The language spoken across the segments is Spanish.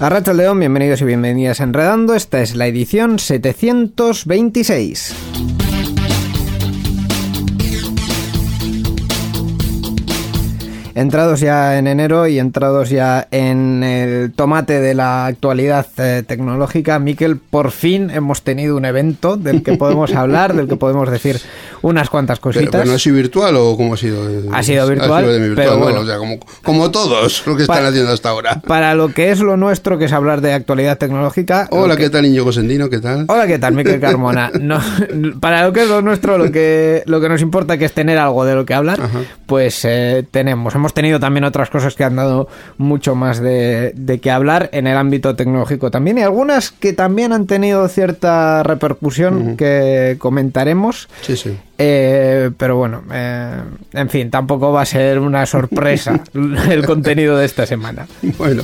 Arracha León, bienvenidos y bienvenidas a Enredando. Esta es la edición 726. Entrados ya en enero y entrados ya en el tomate de la actualidad eh, tecnológica, Miquel, por fin hemos tenido un evento del que podemos hablar, del que podemos decir unas cuantas cositas. Pero, no ha sido virtual o cómo ha sido? Ha sido virtual, Ha sido de mi pero virtual, bueno. o sea, como, como todos lo que están haciendo hasta ahora. Para lo que es lo nuestro, que es hablar de actualidad tecnológica. Hola, que- ¿qué tal, Íñigo Sendino? ¿Qué tal? Hola, ¿qué tal, Miquel Carmona? No, para lo que es lo nuestro, lo que, lo que nos importa que es tener algo de lo que hablar, Ajá. pues eh, tenemos. Hemos tenido también otras cosas que han dado mucho más de, de que hablar en el ámbito tecnológico también y algunas que también han tenido cierta repercusión que comentaremos. Sí, sí. Eh, pero bueno, eh, en fin, tampoco va a ser una sorpresa el contenido de esta semana. Bueno,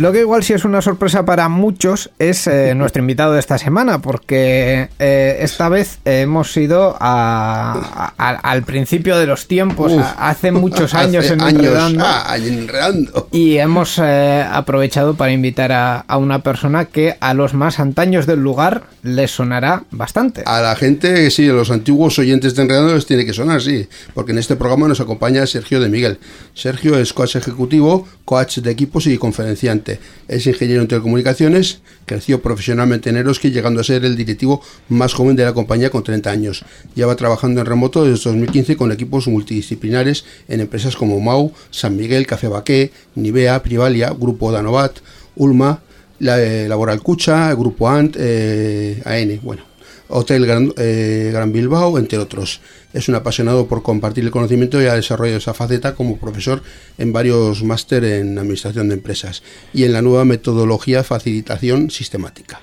Lo que igual sí es una sorpresa para muchos es eh, nuestro invitado de esta semana, porque eh, esta vez hemos ido a- a- al principio de los tiempos, Uf. a- hace muchos años hace en Enredando, ah, enredando. y hemos eh, aprovechado para invitar a, a una persona que a los más antaños del lugar les sonará bastante. A la gente, sí, a los antiguos oyentes de Enredando les tiene que sonar, sí, porque en este programa nos acompaña Sergio de Miguel. Sergio es coach ejecutivo, coach de equipos y conferenciante. Es ingeniero en telecomunicaciones, creció profesionalmente en Eroski, llegando a ser el directivo más joven de la compañía con 30 años. Lleva trabajando en remoto desde 2015 con equipos multidisciplinares en empresas como Mau, San Miguel, Café Baqué, Nivea, Privalia, Grupo Danovat, Ulma, eh, Laboral Cucha, Grupo Ant, eh, AN, bueno. Hotel Gran, eh, Gran Bilbao, entre otros. Es un apasionado por compartir el conocimiento y ha desarrollado esa faceta como profesor en varios máster en administración de empresas y en la nueva metodología facilitación sistemática.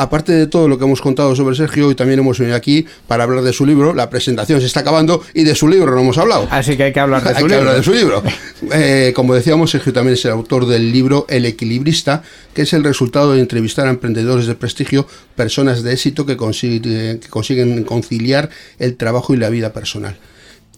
Aparte de todo lo que hemos contado sobre Sergio, hoy también hemos venido aquí para hablar de su libro. La presentación se está acabando y de su libro no hemos hablado. Así que hay que hablar de Hay su que libro. hablar de su libro. Eh, como decíamos, Sergio también es el autor del libro El Equilibrista, que es el resultado de entrevistar a emprendedores de prestigio, personas de éxito que consiguen conciliar el trabajo y la vida personal.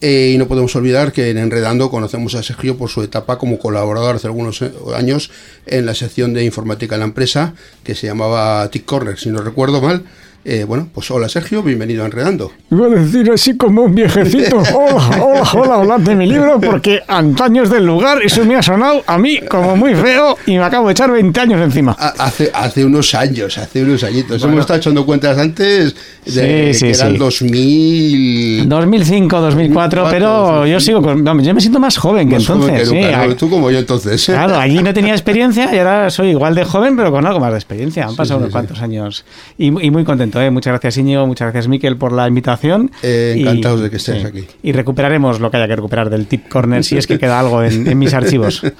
Eh, y no podemos olvidar que en Enredando conocemos a Sergio por su etapa como colaborador hace algunos eh, años en la sección de informática en la empresa, que se llamaba Tick Corner, si no recuerdo mal. Eh, bueno, pues hola Sergio, bienvenido a Enredando. Iba a decir así como un viejecito, hola, hola, hola, hablad de mi libro, porque antaños del lugar, eso me ha sonado a mí como muy feo y me acabo de echar 20 años encima. Ha- Hace, hace unos años, hace unos añitos. Hemos estado echando cuentas antes de Sí, sí, que eran sí. 2000. 2005, 2004, pero yo sigo con... yo me siento más joven que Más joven entonces. que Tú como yo entonces. Claro, allí no tenía experiencia y ahora soy igual de joven, pero con algo más de experiencia. Han pasado unos cuantos años. Y, y muy contento, ¿eh? Muchas gracias, Íñigo. Muchas gracias, Miquel, por la invitación. Eh, Y- encantados de que estés aquí. Y recuperaremos lo que haya que recuperar del Tip Corner, si es que queda algo en, en mis archivos.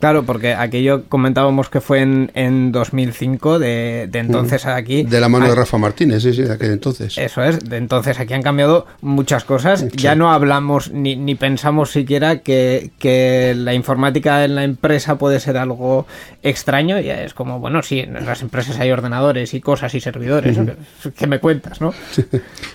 Claro, porque aquello comentábamos que fue en, en 2005, de, de entonces a aquí. De la mano de Rafa Martínez, sí, sí, de aquel entonces. Eso es, de entonces aquí han cambiado muchas cosas. Ya no hablamos ni, ni pensamos siquiera que, que la informática en la empresa puede ser algo extraño. Ya es como, bueno, sí, en las empresas hay ordenadores y cosas y servidores. ¿Qué me cuentas, no?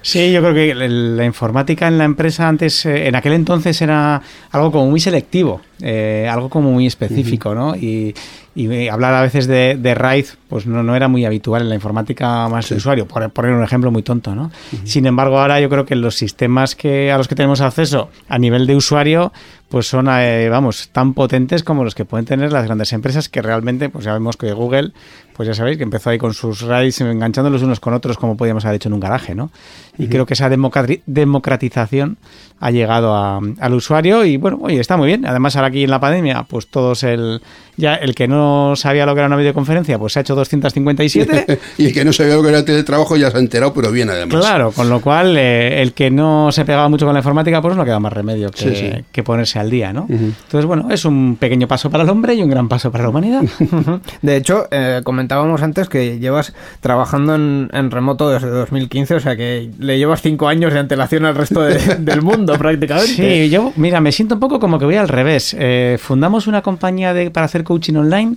Sí, yo creo que la informática en la empresa antes, eh, en aquel entonces era algo como muy selectivo, eh, algo como muy específico, ¿no? Y, y hablar a veces de, de RAID, pues no, no era muy habitual en la informática más de usuario, por poner un ejemplo muy tonto, ¿no? Sin embargo, ahora yo creo que los sistemas que a los que tenemos acceso a nivel de usuario, pues son, eh, vamos, tan potentes como los que pueden tener las grandes empresas que realmente, pues ya vemos que Google, pues ya sabéis que empezó ahí con sus RAIDs enganchándolos unos con otros como podíamos haber hecho en un garaje, ¿no? Y creo que esa democratización ha llegado al usuario y bueno, oye, está muy bien. Además, ahora aquí en la pandemia, pues todos el ya el que no sabía lo que era una videoconferencia, pues se ha hecho 257. y el que no sabía lo que era el teletrabajo ya se ha enterado, pero bien además. Claro, con lo cual eh, el que no se pegaba mucho con la informática, pues no queda más remedio que, que ponerse al día, ¿no? Entonces, bueno, es un pequeño paso para el hombre y un gran paso para la humanidad. de hecho, eh, comentábamos antes que llevas trabajando en, remoto desde 2015, o sea que le llevas cinco años de antelación al resto del mundo prácticamente. Sí, yo, mira, me siento un poco como que voy al revés. Eh, fundamos una compañía de, para hacer coaching online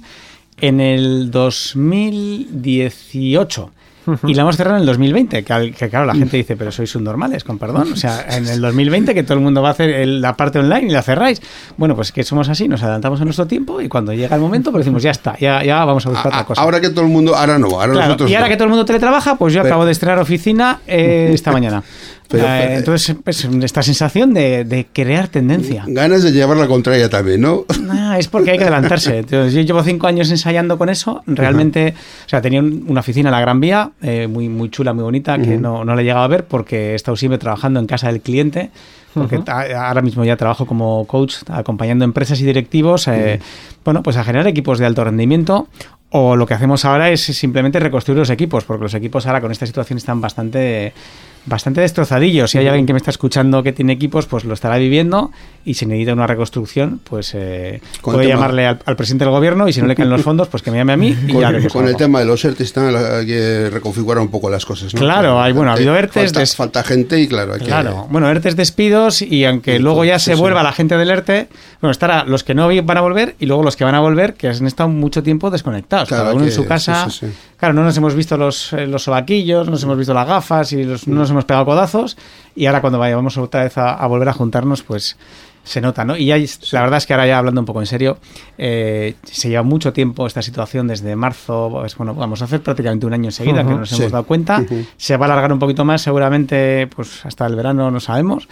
en el 2018 y la hemos cerrado en el 2020, que, claro, la gente dice, pero sois subnormales, con perdón. O sea, en el 2020 que todo el mundo va a hacer la parte online y la cerráis. Bueno, pues que somos así, nos adelantamos a nuestro tiempo y cuando llega el momento, pues decimos, ya está, ya, ya vamos a buscar otra cosa. Ahora que todo el mundo, ahora no, ahora nosotros Y ahora que todo el mundo teletrabaja, pues yo acabo de estrenar oficina eh, esta mañana. Eh, entonces, pues, esta sensación de, crear tendencia. Ganas de llevar la contraria también, ¿no? es porque hay que adelantarse. yo llevo cinco años ensayando con eso. Realmente, o sea, tenía una oficina en la Gran Vía, eh, muy, muy chula, muy bonita, que no, no le llegaba a ver porque he estado siempre trabajando en casa del cliente. Porque ahora mismo ya trabajo como coach acompañando empresas y directivos, eh, bueno, pues a generar equipos de alto rendimiento o lo que hacemos ahora es simplemente reconstruir los equipos, porque los equipos ahora con esta situación están bastante bastante destrozadillos. Si hay alguien que me está escuchando que tiene equipos, pues lo estará viviendo y si necesita una reconstrucción, pues eh, puede llamarle al, presidente del gobierno y si no le caen los fondos, pues que me llame a mí. Y con, ya con el tema de los ERTES hay que reconfigurar un poco las cosas. Claro, hay, bueno, ha habido ERTES. Falta, falta gente y claro, hay claro. Bueno, ERTES despidos y aunque luego ya se vuelva la gente del ERTE, bueno, estará los que no van a volver y luego los que van a volver que han estado mucho tiempo desconectados. cada uno en su casa. Claro, no nos hemos visto los, eh, los sobaquillos, no nos hemos visto las gafas y los, no nos hemos pegado codazos. Y ahora cuando vayamos otra vez a, volver a juntarnos, pues se nota, ¿no? Y ya, la verdad es que ahora ya hablando un poco en serio, eh, se lleva mucho tiempo esta situación desde marzo, pues bueno, vamos a hacer prácticamente un año enseguida que nos hemos dado cuenta, se va a alargar un poquito más seguramente, pues hasta el verano no sabemos,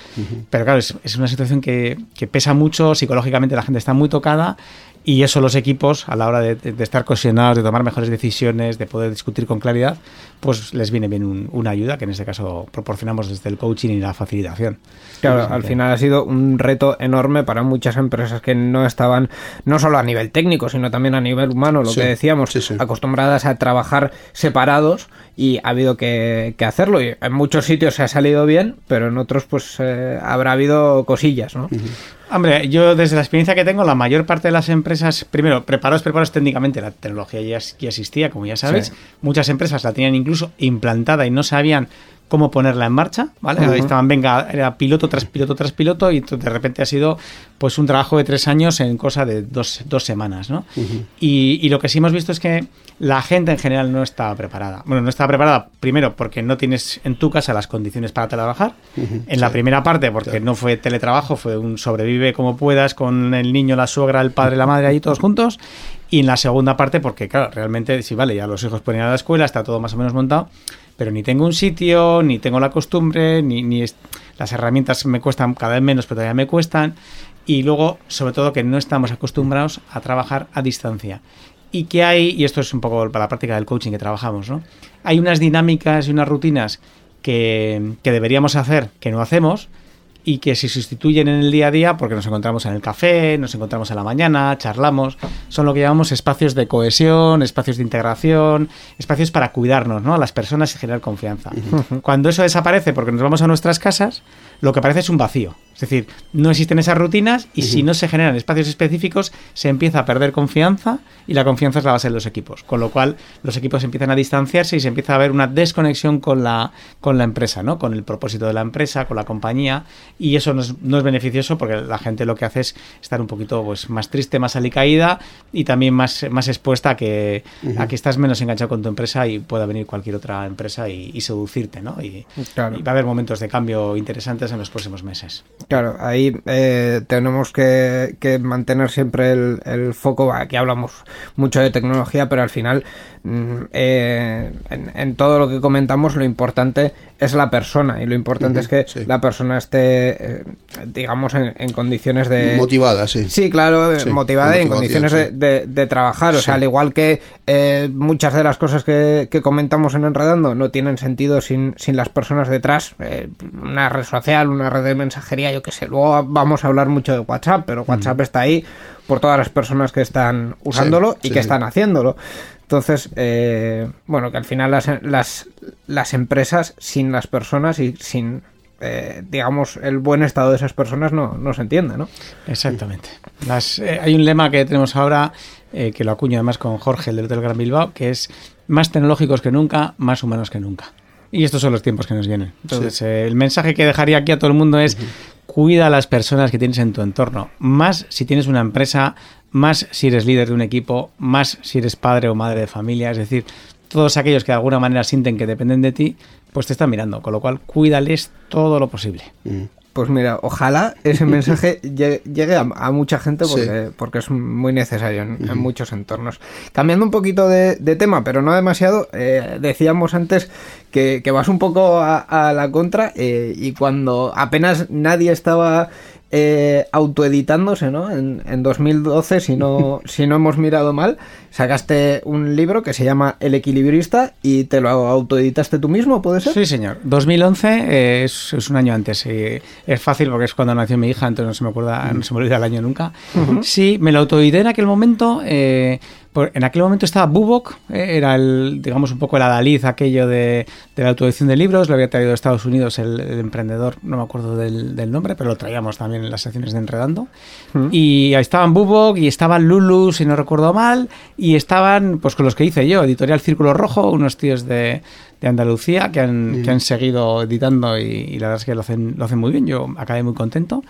pero claro, es, es una situación que, que, pesa mucho, psicológicamente la gente está muy tocada y eso los equipos, a la hora de, estar cohesionados, de tomar mejores decisiones, de poder discutir con claridad, pues les viene bien una ayuda, que en este caso proporcionamos desde el coaching y la facilitación. Claro, al final ha sido un reto enorme para muchas empresas que no estaban, no solo a nivel técnico, sino también a nivel humano, lo que decíamos, acostumbradas a trabajar separados y ha habido que, hacerlo. Y en muchos sitios se ha salido bien, pero en otros pues eh, habrá habido cosillas, ¿no? Hombre, yo desde la experiencia que tengo, la mayor parte de las empresas, primero, preparados, preparados técnicamente, la tecnología ya, existía, como ya sabes. Muchas empresas la tenían incluso implantada y no sabían cómo ponerla en marcha, ¿vale? Estaban, venga, era piloto tras piloto tras piloto y de repente ha sido pues un trabajo de tres años en cosa de dos, dos semanas, ¿no? y, y, lo que sí hemos visto es que la gente en general no estaba preparada. Bueno, no estaba preparada primero porque no tienes en tu casa las condiciones para trabajar. En la primera parte porque no fue teletrabajo, fue un sobrevive como puedas con el niño, la suegra, el padre, la madre ahí todos juntos. Y en la segunda parte porque, claro, realmente, sí, vale, ya los hijos pueden ir a la escuela, está todo más o menos montado pero ni tengo un sitio, ni tengo la costumbre, ni, ni las herramientas me cuestan cada vez menos, pero todavía me cuestan. Y luego, sobre todo, que no estamos acostumbrados a trabajar a distancia. Y que hay, y esto es un poco para la práctica del coaching que trabajamos, ¿no? Hay unas dinámicas y unas rutinas que, que deberíamos hacer, que no hacemos, y que se sustituyen en el día a día porque nos encontramos en el café, nos encontramos en la mañana, charlamos, son lo que llamamos espacios de cohesión, espacios de integración, espacios para cuidarnos, ¿no? A las personas y generar confianza. Cuando eso desaparece porque nos vamos a nuestras casas, lo que parece es un vacío. Es decir, no existen esas rutinas y si no se generan espacios específicos, se empieza a perder confianza y la confianza es la base de los equipos. Con lo cual, los equipos empiezan a distanciarse y se empieza a ver una desconexión con la, con la empresa, ¿no? Con el propósito de la empresa, con la compañía. Y eso no es, no es beneficioso porque la gente lo que hace es estar un poquito pues, más triste, más alicaída y también más, más expuesta a que, a que estás menos enganchado con tu empresa y pueda venir cualquier otra empresa y, seducirte, ¿no? Y, y va a haber momentos de cambio interesantes en los próximos meses. Claro, ahí eh, tenemos que, mantener siempre el, foco. Aquí hablamos mucho de tecnología, pero al final, mm, eh, en, todo lo que comentamos, lo importante es la persona y lo importante es que la persona esté eh, digamos, en, en condiciones de... Motivada, sí. Sí, claro, Sí, motivada y en condiciones de, sí. de- de trabajar. O sea, al igual que eh, muchas de las cosas que, que comentamos en Enredando no tienen sentido sin, sin las personas detrás. Eh, una red social, una red de mensajería, yo qué sé. Luego vamos a hablar mucho de WhatsApp, pero WhatsApp está ahí por todas las personas que están usándolo y que están haciéndolo. Entonces, eh, bueno, que al final las, las, las empresas sin las personas y sin, eh, digamos, el buen estado de esas personas no, no se entiende, ¿no? Exactamente. Las, eh, hay un lema que tenemos ahora, eh, que lo acuño además con Jorge, el del Hotel Gran Bilbao, que es más tecnológicos que nunca, más humanos que nunca. Y estos son los tiempos que nos vienen. Entonces, eh, el mensaje que dejaría aquí a todo el mundo es, cuida a las personas que tienes en tu entorno. Más si tienes una empresa, más si eres líder de un equipo, más si eres padre o madre de familia. Es decir, todos aquellos que de alguna manera sienten que dependen de ti, pues te están mirando. Con lo cual, cuídales todo lo posible. Pues mira, ojalá ese mensaje llegue, llegue a, a mucha gente porque, Sí. porque es muy necesario en, en muchos entornos. Cambiando un poquito de, de tema, pero no demasiado, eh, decíamos antes que, que vas un poco a, a la contra eh, y cuando apenas nadie estaba eh, autoeditándose, ¿no? En, en 2012, si no, si no hemos mirado mal, sacaste un libro que se llama El equilibrista y te lo autoeditaste tú mismo, ¿puede ser? Sí, señor. 2011 eh, es, es un año antes. eh, es fácil porque es cuando nació mi hija, entonces no se me acuerda, no se me olvida el año nunca. Sí, me lo autoedité en aquel momento. eh, en aquel momento estaba Bubok, eh, era el, digamos, un poco el adalid aquello de, de la autoedición de libros. Lo había traído de Estados Unidos el, el emprendedor, no me acuerdo del, del nombre, pero lo traíamos también en las secciones de Enredando. Y ahí estaban Bubok y estaban Lulu, si no recuerdo mal, y estaban, pues con los que hice yo, Editorial Círculo Rojo, unos tíos de, de Andalucía que han, que han seguido editando y, y la verdad es que lo hacen, lo hacen muy bien. Yo acabé muy contento.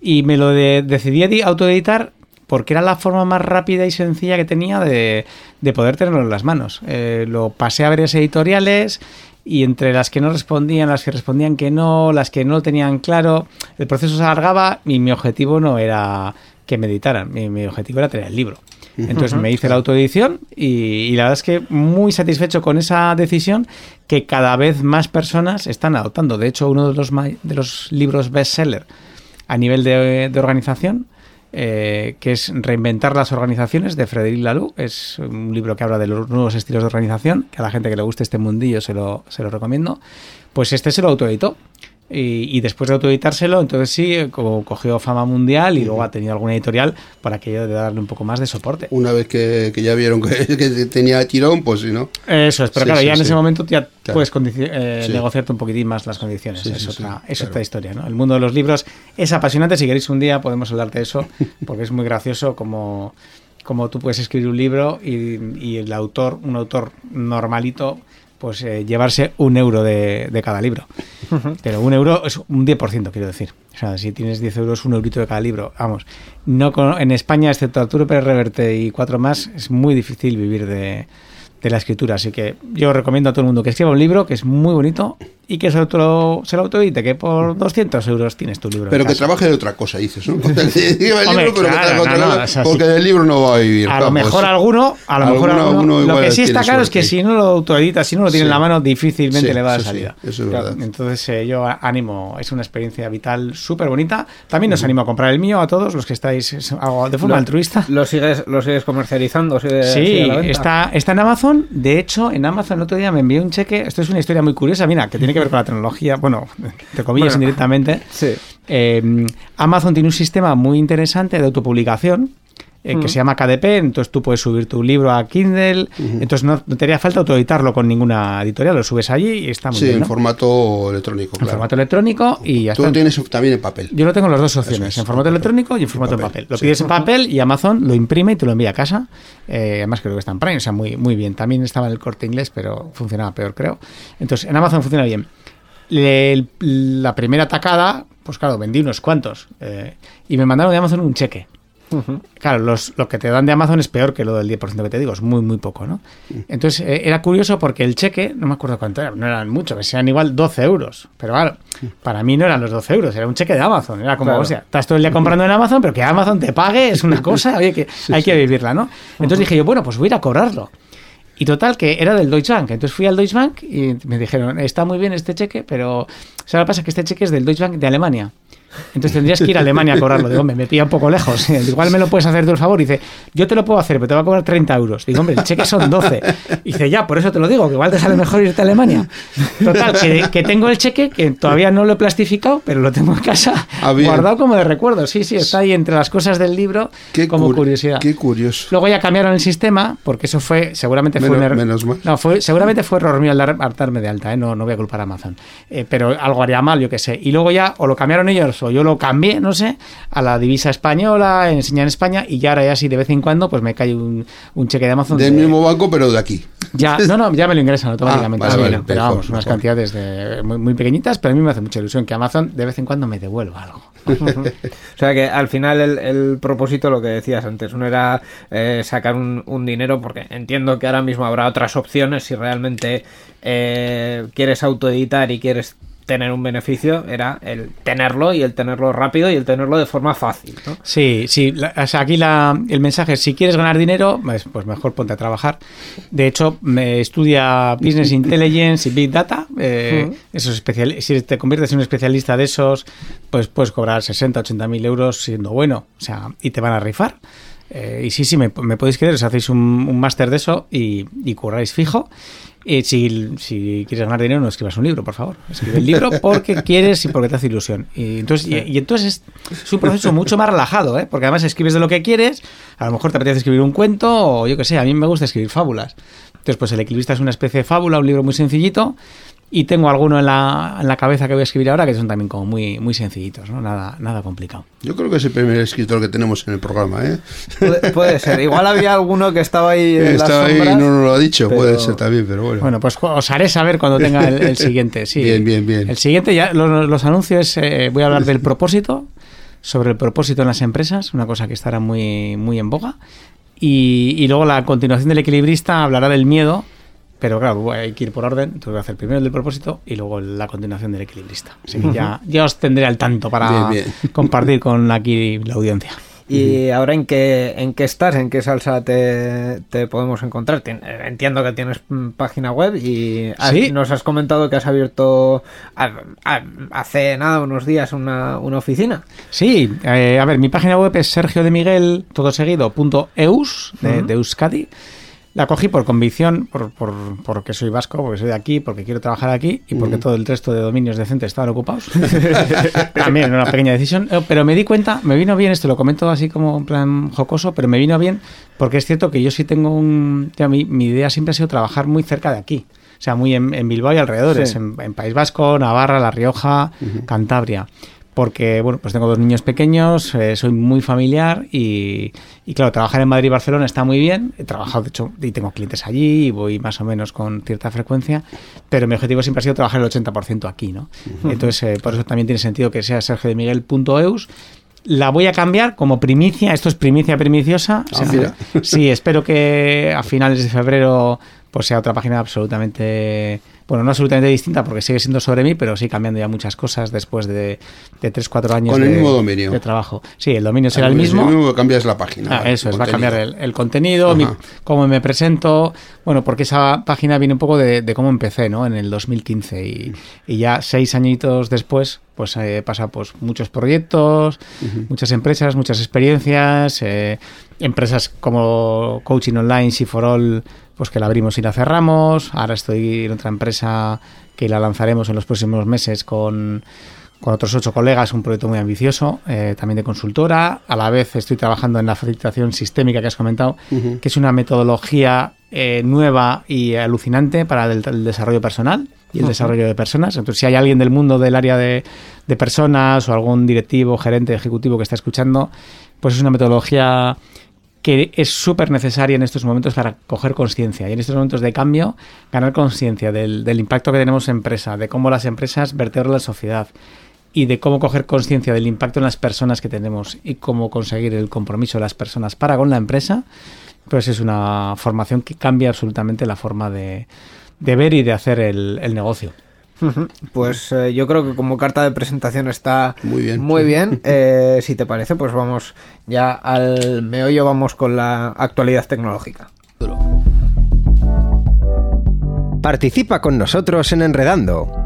Y me lo de- decidí edi- autoeditar porque era la forma más rápida y sencilla que tenía de, de poder tenerlo en las manos. Eh, lo pasé a varias editoriales y entre las que no respondían, las que respondían que no, las que no lo tenían claro, el proceso se alargaba y mi objetivo no era que me editaran, mi, mi objetivo era tener el libro. Entonces me hice la autoedición y, y la verdad es que muy satisfecho con esa decisión que cada vez más personas están adoptando. De hecho, uno de los, de los libros bestseller a nivel de, de organización, eh, que es Reinventar las organizaciones de Frederic Laloux. Es un libro que habla de los nuevos estilos de organización, que a la gente que le guste este mundillo se lo, se lo recomiendo. Pues este se lo autoeditó. Y, y después de autoeditárselo, entonces sí, eh, como cogió fama mundial y luego ha tenido alguna editorial por aquello de darle un poco más de soporte. Una vez que, que ya vieron que, que tenía tirón, pues si no. Eso es, pero Sí, claro, sí, ya en sí. ese momento ya Claro. puedes eh, Sí. negociarte un poquitín más las condiciones. Sí, es sí, otra, sí, es claro. otra historia, ¿no? El mundo de los libros es apasionante. Si queréis un día podemos hablar de eso, porque es muy gracioso como, como tú puedes escribir un libro y, y el autor, un autor normalito, pues eh, llevarse un euro de, de cada libro. Pero un euro es un 10%, quiero decir. O sea, si tienes 10 euros, un eurito de cada libro. Vamos, no con- en España, excepto Arturo Pérez Reverte y cuatro más, es muy difícil vivir de, de la escritura. Así que yo recomiendo a todo el mundo que escriba un libro que es muy bonito y que se, auto, se lo autoedite, que por 200 euros tienes tu libro. Pero que casa. trabaje de otra cosa, dices, ¿no? Hombre, claro, o sea, porque sí. del libro no va a vivir. A lo mejor alguno, a lo mejor Alguno- lo que sí está claro es que si no lo autoedita, si no lo tiene en la mano, difícilmente Sí, le va a dar salida. eso es Claro, verdad. Entonces eh, yo a- ánimo, es una experiencia vital súper bonita. También os animo a comprar el mío a todos los que estáis es algo de forma Lo- altruista. ¿Lo sigues, lo sigues comercializando? ¿Sigue- sigue Sí, a la venta? está, está en Amazon. De hecho, en Amazon el otro día me envió un cheque. Esto es una historia muy curiosa, mira, que tiene que ver con la tecnología. Bueno, te comillas Bueno. indirectamente. Sí. Eh, Amazon tiene un sistema muy interesante de autopublicación. Eh, que se llama KDP, entonces tú puedes subir tu libro a Kindle, entonces no, no te haría falta autoeditarlo con ninguna editorial, lo subes allí y está muy Sí, bien. en ¿no? formato electrónico. En claro. formato electrónico y ya Tú está. lo tienes también en papel. Yo lo tengo en las dos opciones, es, en formato en electrónico y en formato en papel, papel. Lo sí. pides en papel y Amazon lo imprime y te lo envía a casa. Eh, además creo que está en Prime, o sea, muy, muy bien. También estaba en el corte inglés, pero funcionaba peor, creo. Entonces, en Amazon funciona bien. Le- la primera tacada, pues claro, vendí unos cuantos. eh, y me mandaron de Amazon un cheque. Claro, los, lo que te dan de Amazon es peor que lo del 10% que te digo, es muy, muy poco, ¿no? Entonces eh, era curioso porque el cheque, no me acuerdo cuánto era, no eran mucho, que sean igual 12 euros. Pero claro, para mí no eran los 12 euros, era un cheque de Amazon. Era como, Claro. o sea, estás todo el día comprando en Amazon, pero que Amazon te pague es una cosa, oye, que hay que vivirla, ¿no? Entonces dije yo, bueno, pues voy a ir a cobrarlo. Y total, que era del Deutsche Bank. Entonces fui al Deutsche Bank y me dijeron, está muy bien este cheque, pero o sea, lo que pasa es que este cheque es del Deutsche Bank de Alemania. Entonces tendrías que ir a Alemania a cobrarlo. Digo, hombre, me pilla un poco lejos. Igual me lo puedes hacer tú el favor. Y dice, yo te lo puedo hacer, pero te va a cobrar 30 euros. Digo, hombre, el cheque son 12. Y dice, ya, por eso te lo digo, que igual te sale mejor irte a Alemania. Total, que, que tengo el cheque, que todavía no lo he plastificado, pero lo tengo en casa Ah, guardado como de recuerdo. Sí, sí, está ahí entre las cosas del libro Qué como cur- curiosidad. Qué curioso. Luego ya cambiaron el sistema, porque eso fue, seguramente fue un error. menos mal. No, fue, seguramente fue error mío al darme de alta, ¿eh? no, no voy a culpar a Amazon. Eh, pero algo haría mal, yo qué sé. Y luego ya, o lo cambiaron ellos, o yo lo cambié, no sé, a la divisa española, enseñar en España, y ya ahora ya sí, de vez en cuando, pues me cae un, un cheque de Amazon. Del de- mismo banco, pero de aquí. ya, no, no, ya me lo ingresan automáticamente. Ah, vale, sí, vale, no, pero mejor, vamos, unas mejor. cantidades de, muy, muy pequeñitas, pero a mí me hace mucha ilusión que Amazon de vez en cuando me devuelva algo. O sea que al final el, el propósito, lo que decías antes, uno era eh, sacar un, un dinero, porque entiendo que ahora mismo habrá otras opciones si realmente eh, quieres autoeditar y quieres tener un beneficio, era el tenerlo y el tenerlo rápido y el tenerlo de forma fácil. ¿no? Sí, sí. la- o sea, aquí la- el mensaje es, si quieres ganar dinero, pues, pues mejor ponte a trabajar. De hecho, me estudia Business Intelligence y Big Data. eh, esos especial, si te conviertes en un especialista de esos, pues puedes cobrar 60, 80 mil euros siendo bueno. O sea, y te van a rifar. Eh, y sí, sí, me, me podéis creer, os hacéis un, un máster de eso y, y curráis fijo. Y si, si quieres ganar dinero, no escribas un libro, por favor. Escribe el libro porque quieres y porque te hace ilusión. Y entonces, y, y entonces es, es un proceso mucho más relajado, ¿eh? porque además escribes de lo que quieres. A lo mejor te apetece escribir un cuento o yo qué sé, a mí me gusta escribir fábulas. Entonces, pues El equilibrista es una especie de fábula, un libro muy sencillito. Y tengo alguno en la, en la cabeza que voy a escribir ahora que son también como muy, muy sencillitos, ¿no? Nada, nada complicado. Yo creo que es el primer escritor que tenemos en el programa, ¿eh? Puede, puede ser. Igual había alguno que estaba ahí en Estaba las ahí y sombras, no nos lo ha dicho, pero- puede ser también, pero bueno. Bueno, pues os haré saber cuando tenga el, el siguiente. Sí. Bien, bien, bien. El siguiente, ya los, los anuncios, eh, voy a hablar del propósito, sobre el propósito en las empresas, una cosa que estará muy, muy en boga. Y, y luego la continuación del equilibrista hablará del miedo, pero claro, hay que ir por orden. Entonces voy a hacer primero el del propósito y luego la continuación del equilibrista. Así que ya, ya os tendré al tanto para Bien, bien. compartir con aquí la audiencia. ¿Y ahora en qué, en qué estás? ¿En qué salsa te, te podemos encontrar? Tien- Entiendo que tienes mm, página web y has- Sí. nos has comentado que has abierto a- a- hace nada, unos días, una, una oficina. Sí, eh, a ver, mi página web es sergio de Miguel, todo seguido, punto eus, de, de Euskadi. La cogí por convicción, por, por- porque soy vasco, porque soy de aquí, porque quiero trabajar aquí y porque todo el resto de dominios decentes estaban ocupados. También una pequeña decisión. Eh, Pero me di cuenta, me vino bien, esto lo comento así como en plan jocoso, pero me vino bien porque es cierto que yo sí tengo un... ya, mi, mi idea siempre ha sido trabajar muy cerca de aquí. O sea, muy en, en Bilbao y alrededores, Sí. en, en País Vasco, Navarra, La Rioja, Cantabria porque bueno pues tengo dos niños pequeños eh, soy muy familiar y, y, claro trabajar en Madrid y Barcelona está muy bien. He trabajado de hecho y tengo clientes allí y voy más o menos con cierta frecuencia pero mi objetivo siempre ha sido trabajar el 80% aquí no entonces eh, por eso también tiene sentido que sea sergiodemiguel.eus la voy a cambiar como primicia esto es primicia primiciosa Ah, sí espero que a finales de febrero pues sea otra página absolutamente bueno, no absolutamente distinta porque sigue siendo sobre mí, pero sí cambiando ya muchas cosas después de, de 3-4 años Con el de, mismo dominio. de trabajo. Sí, el dominio será el Si mismo. mismo cambias la página. Ah, eso es, va a cambiar el, el contenido, mi- cómo me presento, bueno, porque esa página viene un poco de, de cómo empecé, ¿no? En el 2015 y, y ya seis añitos después, pues eh, pasa pues muchos proyectos, muchas empresas, muchas experiencias, eh, empresas como Coaching Online, All pues que la abrimos y la cerramos, ahora estoy en otra empresa que la lanzaremos en los próximos meses con con otros ocho colegas, un proyecto muy ambicioso, eh, también de consultora. A la vez estoy trabajando en la facilitación sistémica que has comentado, que es una metodología eh, nueva y alucinante para el, el desarrollo personal y el desarrollo de personas. Entonces, si hay alguien del mundo del área de, de personas o algún directivo, gerente, ejecutivo que está escuchando, pues es una metodología que es súper necesaria en estos momentos para coger conciencia y en estos momentos de cambio ganar conciencia del, del impacto que tenemos en empresa, de cómo las empresas vertebran la sociedad y de cómo coger conciencia del impacto en las personas que tenemos y cómo conseguir el compromiso de las personas para con la empresa, pues es una formación que cambia absolutamente la forma de, de ver y de hacer el, el negocio. Pues eh, yo creo que como carta de presentación está Muy bien. Muy bien. Eh, si te parece, pues vamos ya al meollo, vamos con la actualidad tecnológica. Participa con nosotros en Enredando.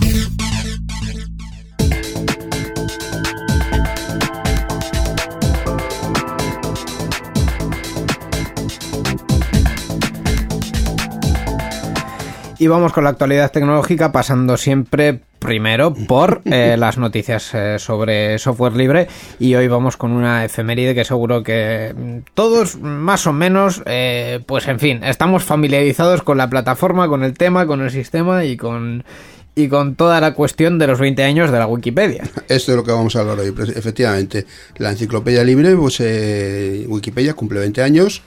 Y vamos con la actualidad tecnológica, pasando siempre primero por eh, las noticias eh, sobre software libre. Y hoy vamos con una efeméride que seguro que mm, todos, más o menos, eh, pues en fin, estamos familiarizados con la plataforma, con el tema, con el sistema y con. Y con toda la cuestión de los 20 años de la Wikipedia. Esto es lo que vamos a hablar hoy. Pues, efectivamente, la enciclopedia libre, pues Wikipedia cumple 20 años.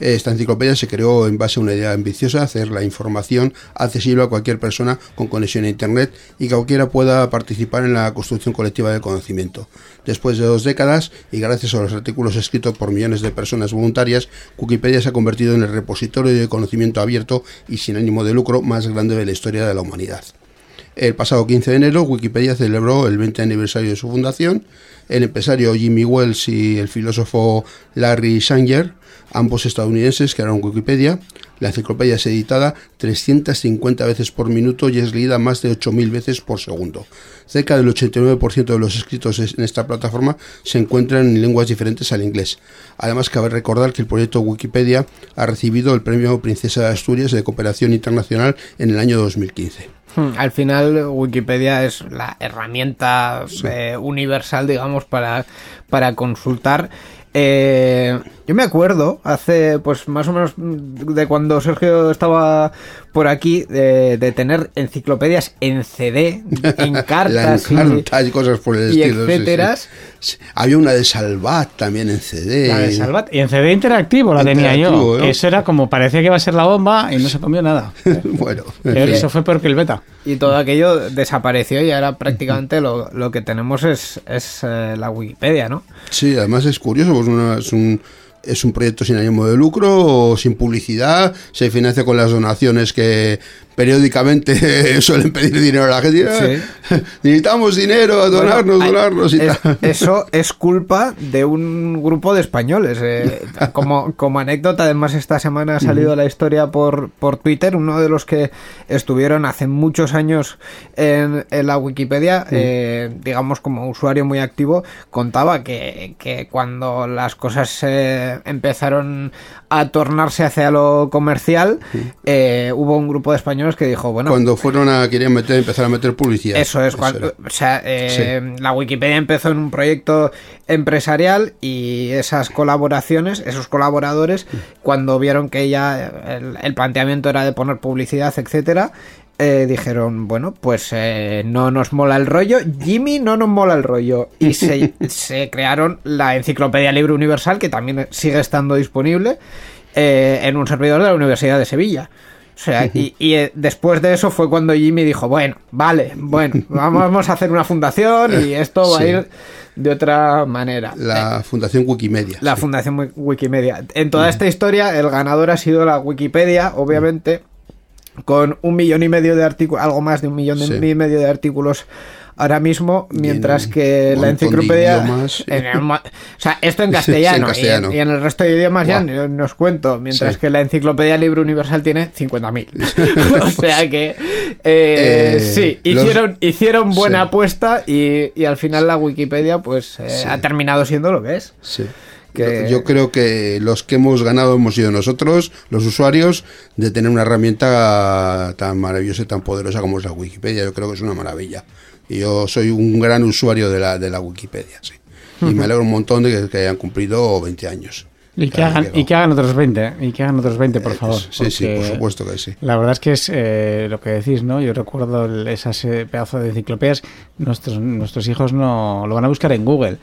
Esta enciclopedia se creó en base a una idea ambiciosa, hacer la información accesible a cualquier persona con conexión a Internet y que cualquiera pueda participar en la construcción colectiva del conocimiento. Después de dos décadas y gracias a los artículos escritos por millones de personas voluntarias, Wikipedia se ha convertido en el repositorio de conocimiento abierto y sin ánimo de lucro más grande de la historia de la humanidad. El pasado 15 de enero, Wikipedia celebró el 20 aniversario de su fundación. El empresario Jimmy Wells y el filósofo Larry Sanger ambos estadounidenses, crearon Wikipedia. La enciclopedia es editada 350 veces por minuto y es leída más de 8.000 veces por segundo. Cerca del 89% de los escritos en esta plataforma se encuentran en lenguas diferentes al inglés. Además, cabe recordar que el proyecto Wikipedia ha recibido el premio Princesa de Asturias de Cooperación Internacional en el año 2015. Hmm, al final, Wikipedia es la herramienta eh, universal, digamos, para, para consultar eh, yo me acuerdo hace, pues más o menos de cuando Sergio estaba por aquí, de, tener enciclopedias en CD, en cartas, y, cosas por el estilo. Etcétera. Había una de Salvat también en CD. La de Salvat. Y en CD interactivo la tenía yo. Eso era como parecía que iba a ser la bomba y no se comió nada. bueno. Eso fue peor que el beta. Y todo aquello desapareció y ahora prácticamente lo, lo que tenemos es, es eh, la Wikipedia, ¿no? Sí, además es curioso, pues una, es un es un proyecto sin ánimo de lucro, sin publicidad, se financia con las donaciones que periódicamente suelen pedir dinero a la gente. Necesitamos dinero, a donarnos, donarnos y tal. Eso es culpa de un grupo de españoles. Eh, como, como anécdota, además, esta semana ha salido la historia por, por Twitter. Uno de los que estuvieron hace muchos años en, la Wikipedia, eh, digamos como usuario muy activo, contaba que, que cuando las cosas eh, empezaron a tornarse hacia lo comercial, hubo un grupo de españoles que dijo, bueno... Cuando fueron a, querían meter, empezar a meter publicidad. Eso es, cuando, o sea, eh, la Wikipedia empezó en un proyecto empresarial y esas colaboraciones, esos colaboradores, cuando vieron que ya el, planteamiento era de poner publicidad, etcétera, eh, dijeron, bueno, pues eh, no nos mola el rollo, Jimmy no nos mola el rollo. Y se, se crearon la Enciclopedia Libre Universal, que también sigue estando disponible en un servidor de la Universidad de Sevilla. O sea, y, eh, después de eso fue cuando Jimmy dijo, bueno, vale, bueno, vamos a hacer una fundación y esto va a ir de otra manera. La Fundación Wikimedia. La Fundación Wikimedia. En toda esta historia, el ganador ha sido la Wikipedia, obviamente, con un millón y medio de artículos, algo más de un millón y medio de artículos ahora mismo, mientras que la enciclopedia... o sea, esto en castellano, Y, en, el resto de idiomas ya no os cuento, mientras que la enciclopedia Libro Universal tiene 50.000. o sea que... Eh, eh, sí, hicieron, hicieron buena apuesta y, al final la Wikipedia pues eh, ha terminado siendo lo que es. Sí. Yo creo que los que hemos ganado hemos sido nosotros, los usuarios, de tener una herramienta tan maravillosa y tan poderosa como es la Wikipedia. Yo creo que es una maravilla. Y yo soy un gran usuario de la, de la Wikipedia, sí. Y me alegro un montón de que, hayan cumplido 20 años. Y que, hagan, y que hagan otros 20, y que hagan otros 20, por eh, favor. Sí, sí, por supuesto que sí. La verdad es que es eh, lo que decís, ¿no? Yo recuerdo esas pedazos de enciclopedias, nuestros, nuestros hijos no lo van a buscar en Google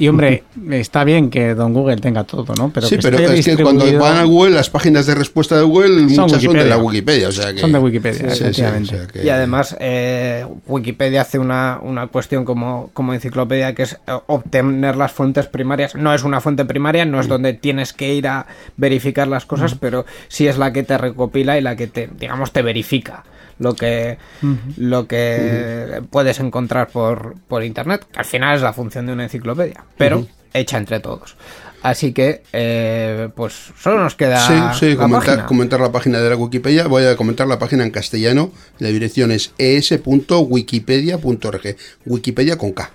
Y hombre, está bien que Don Google tenga todo, ¿no? sí, que pero es que cuando van a Google, las páginas de respuesta de Google, Son muchas son de Wikipedia. la Wikipedia. O sea que, Son de Wikipedia, Sí, sí, efectivamente. o sea que- Y además, eh, Wikipedia hace una, una cuestión como, como enciclopedia que es eh, obtener las fuentes primarias. No es una fuente primaria, no es donde tienes que ir a verificar las cosas, pero sí es la que te recopila y la que te, digamos, te verifica lo que, lo que puedes encontrar por, por internet, que al final es la función de una enciclopedia, pero hecha entre todos. Así que, eh, pues solo nos queda Sí, sí, la comentar, página. comentar la página de la Wikipedia. Voy a comentar la página en castellano. La dirección es es.wikipedia.org. Wikipedia con K.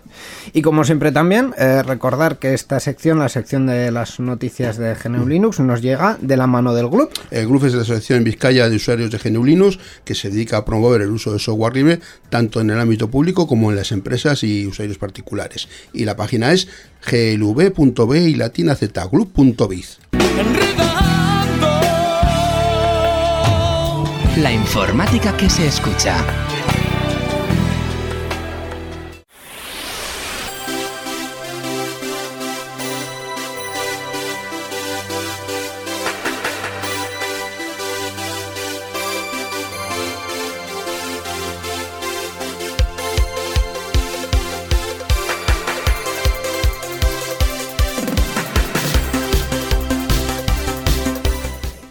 Y como siempre también, eh, recordar que esta sección, la sección de las noticias de GNU Linux, nos llega de la mano del grupo. El GRUF es la Asociación en Vizcaya de Usuarios de GNU Linux que se dedica a promover el uso de software libre tanto en el ámbito público como en las empresas y usuarios particulares. Y la página es glv.b y latina zgroup.biz. La informática que se escucha.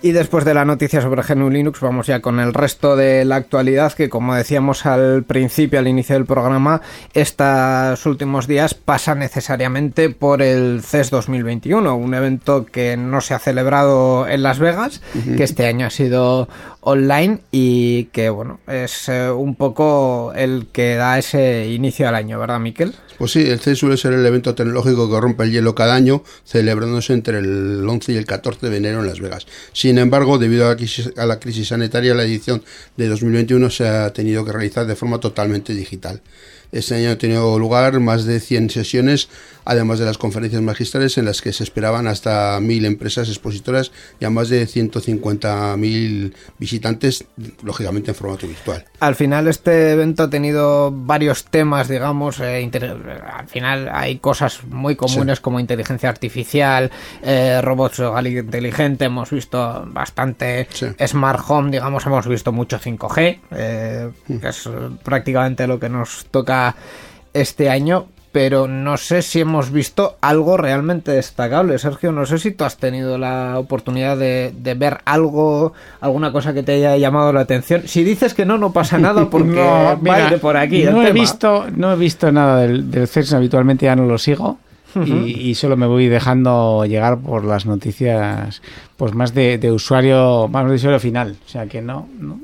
Y después de la noticia sobre GNU Linux, vamos ya con el resto de la actualidad, que como decíamos al principio, al inicio del programa, estos últimos días pasa necesariamente por el CES 2021, un evento que no se ha celebrado en Las Vegas, que este año ha sido online y que, bueno, es eh, un poco el que da ese inicio al año, ¿verdad, Miquel? Pues sí, el CES suele ser el evento tecnológico que rompe el hielo cada año, celebrándose entre el 11 y el 14 de enero en Las Vegas. Sin embargo, debido a la crisis, a la crisis sanitaria, la edición de 2021 se ha tenido que realizar de forma totalmente digital. Este año ha tenido lugar más de 100 sesiones, además de las conferencias magistrales en las que se esperaban hasta 1.000 empresas expositoras y a más de 150.000 visitantes, lógicamente en formato virtual. Al final este evento ha tenido varios temas, digamos, eh, al final hay cosas muy comunes como inteligencia artificial, eh, robots inteligente, hemos visto bastante Sí. smart home, digamos, hemos visto mucho 5G, eh, que es prácticamente lo que nos toca este año. Pero no sé si hemos visto algo realmente destacable. Sergio, no sé si tú has tenido la oportunidad de, de ver algo, alguna cosa que te haya llamado la atención. Si dices que no, no pasa nada porque No, mira, por aquí. el No he, tema. visto, no he visto nada del, del CERS, habitualmente ya no lo sigo. y, y solo me voy dejando llegar por las noticias pues más de, de usuario más de usuario final o sea que no, no.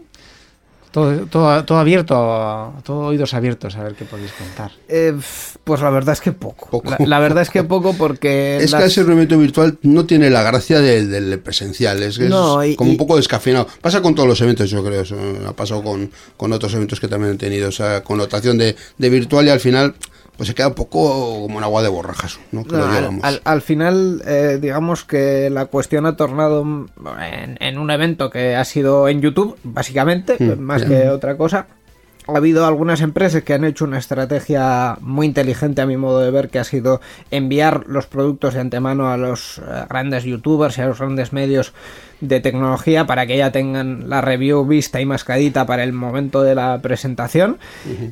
Todo, todo, todo abierto todo oídos abiertos a ver qué podéis contar Eh, pues la verdad es que poco. Poco. La, la verdad es que poco porque... Es las- que ese evento virtual no tiene la gracia del, del presencial, es, que es y- como y- un poco descafeinado. Pasa con todos los eventos, yo creo, eso ha pasado con, con otros eventos que también han tenido esa connotación de, de virtual y al final pues se queda un poco como un agua de borrajas, ¿no? Que lo No, al, llevamos. al- al final, eh, digamos que la cuestión ha tornado mm, en, en un evento que ha sido en YouTube, básicamente, Mm, más ya. que otra cosa. Ha habido algunas empresas que han hecho una estrategia muy inteligente a mi modo de ver, que ha sido enviar los productos de antemano a los eh, grandes youtubers y a los grandes medios de tecnología para que ya tengan la review vista y mascadita para el momento de la presentación.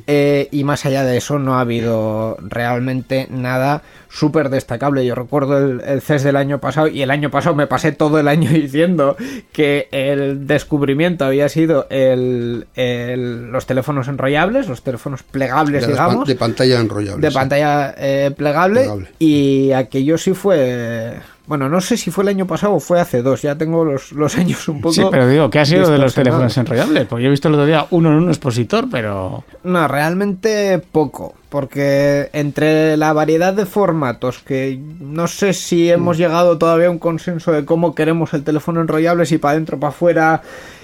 Eh, y más allá de eso, no ha habido realmente nada súper destacable. Yo recuerdo el, el CES del año pasado y el año pasado me pasé todo el año diciendo que el descubrimiento había sido el, el- los teléfonos enrollables, los teléfonos plegables, de, digamos de pantalla enrollable. de sí. pantalla eh, plegable, Plegable. y aquello sí fue bueno no sé si fue el año pasado o fue hace dos ya tengo los, los años un poco sí pero digo ¿qué ha sido de los teléfonos enrollables? pues yo he visto el otro día uno en un expositor pero no realmente poco porque entre la variedad de formatos que no sé si hemos llegado todavía a un consenso de cómo queremos el teléfono enrollable si para adentro para afuera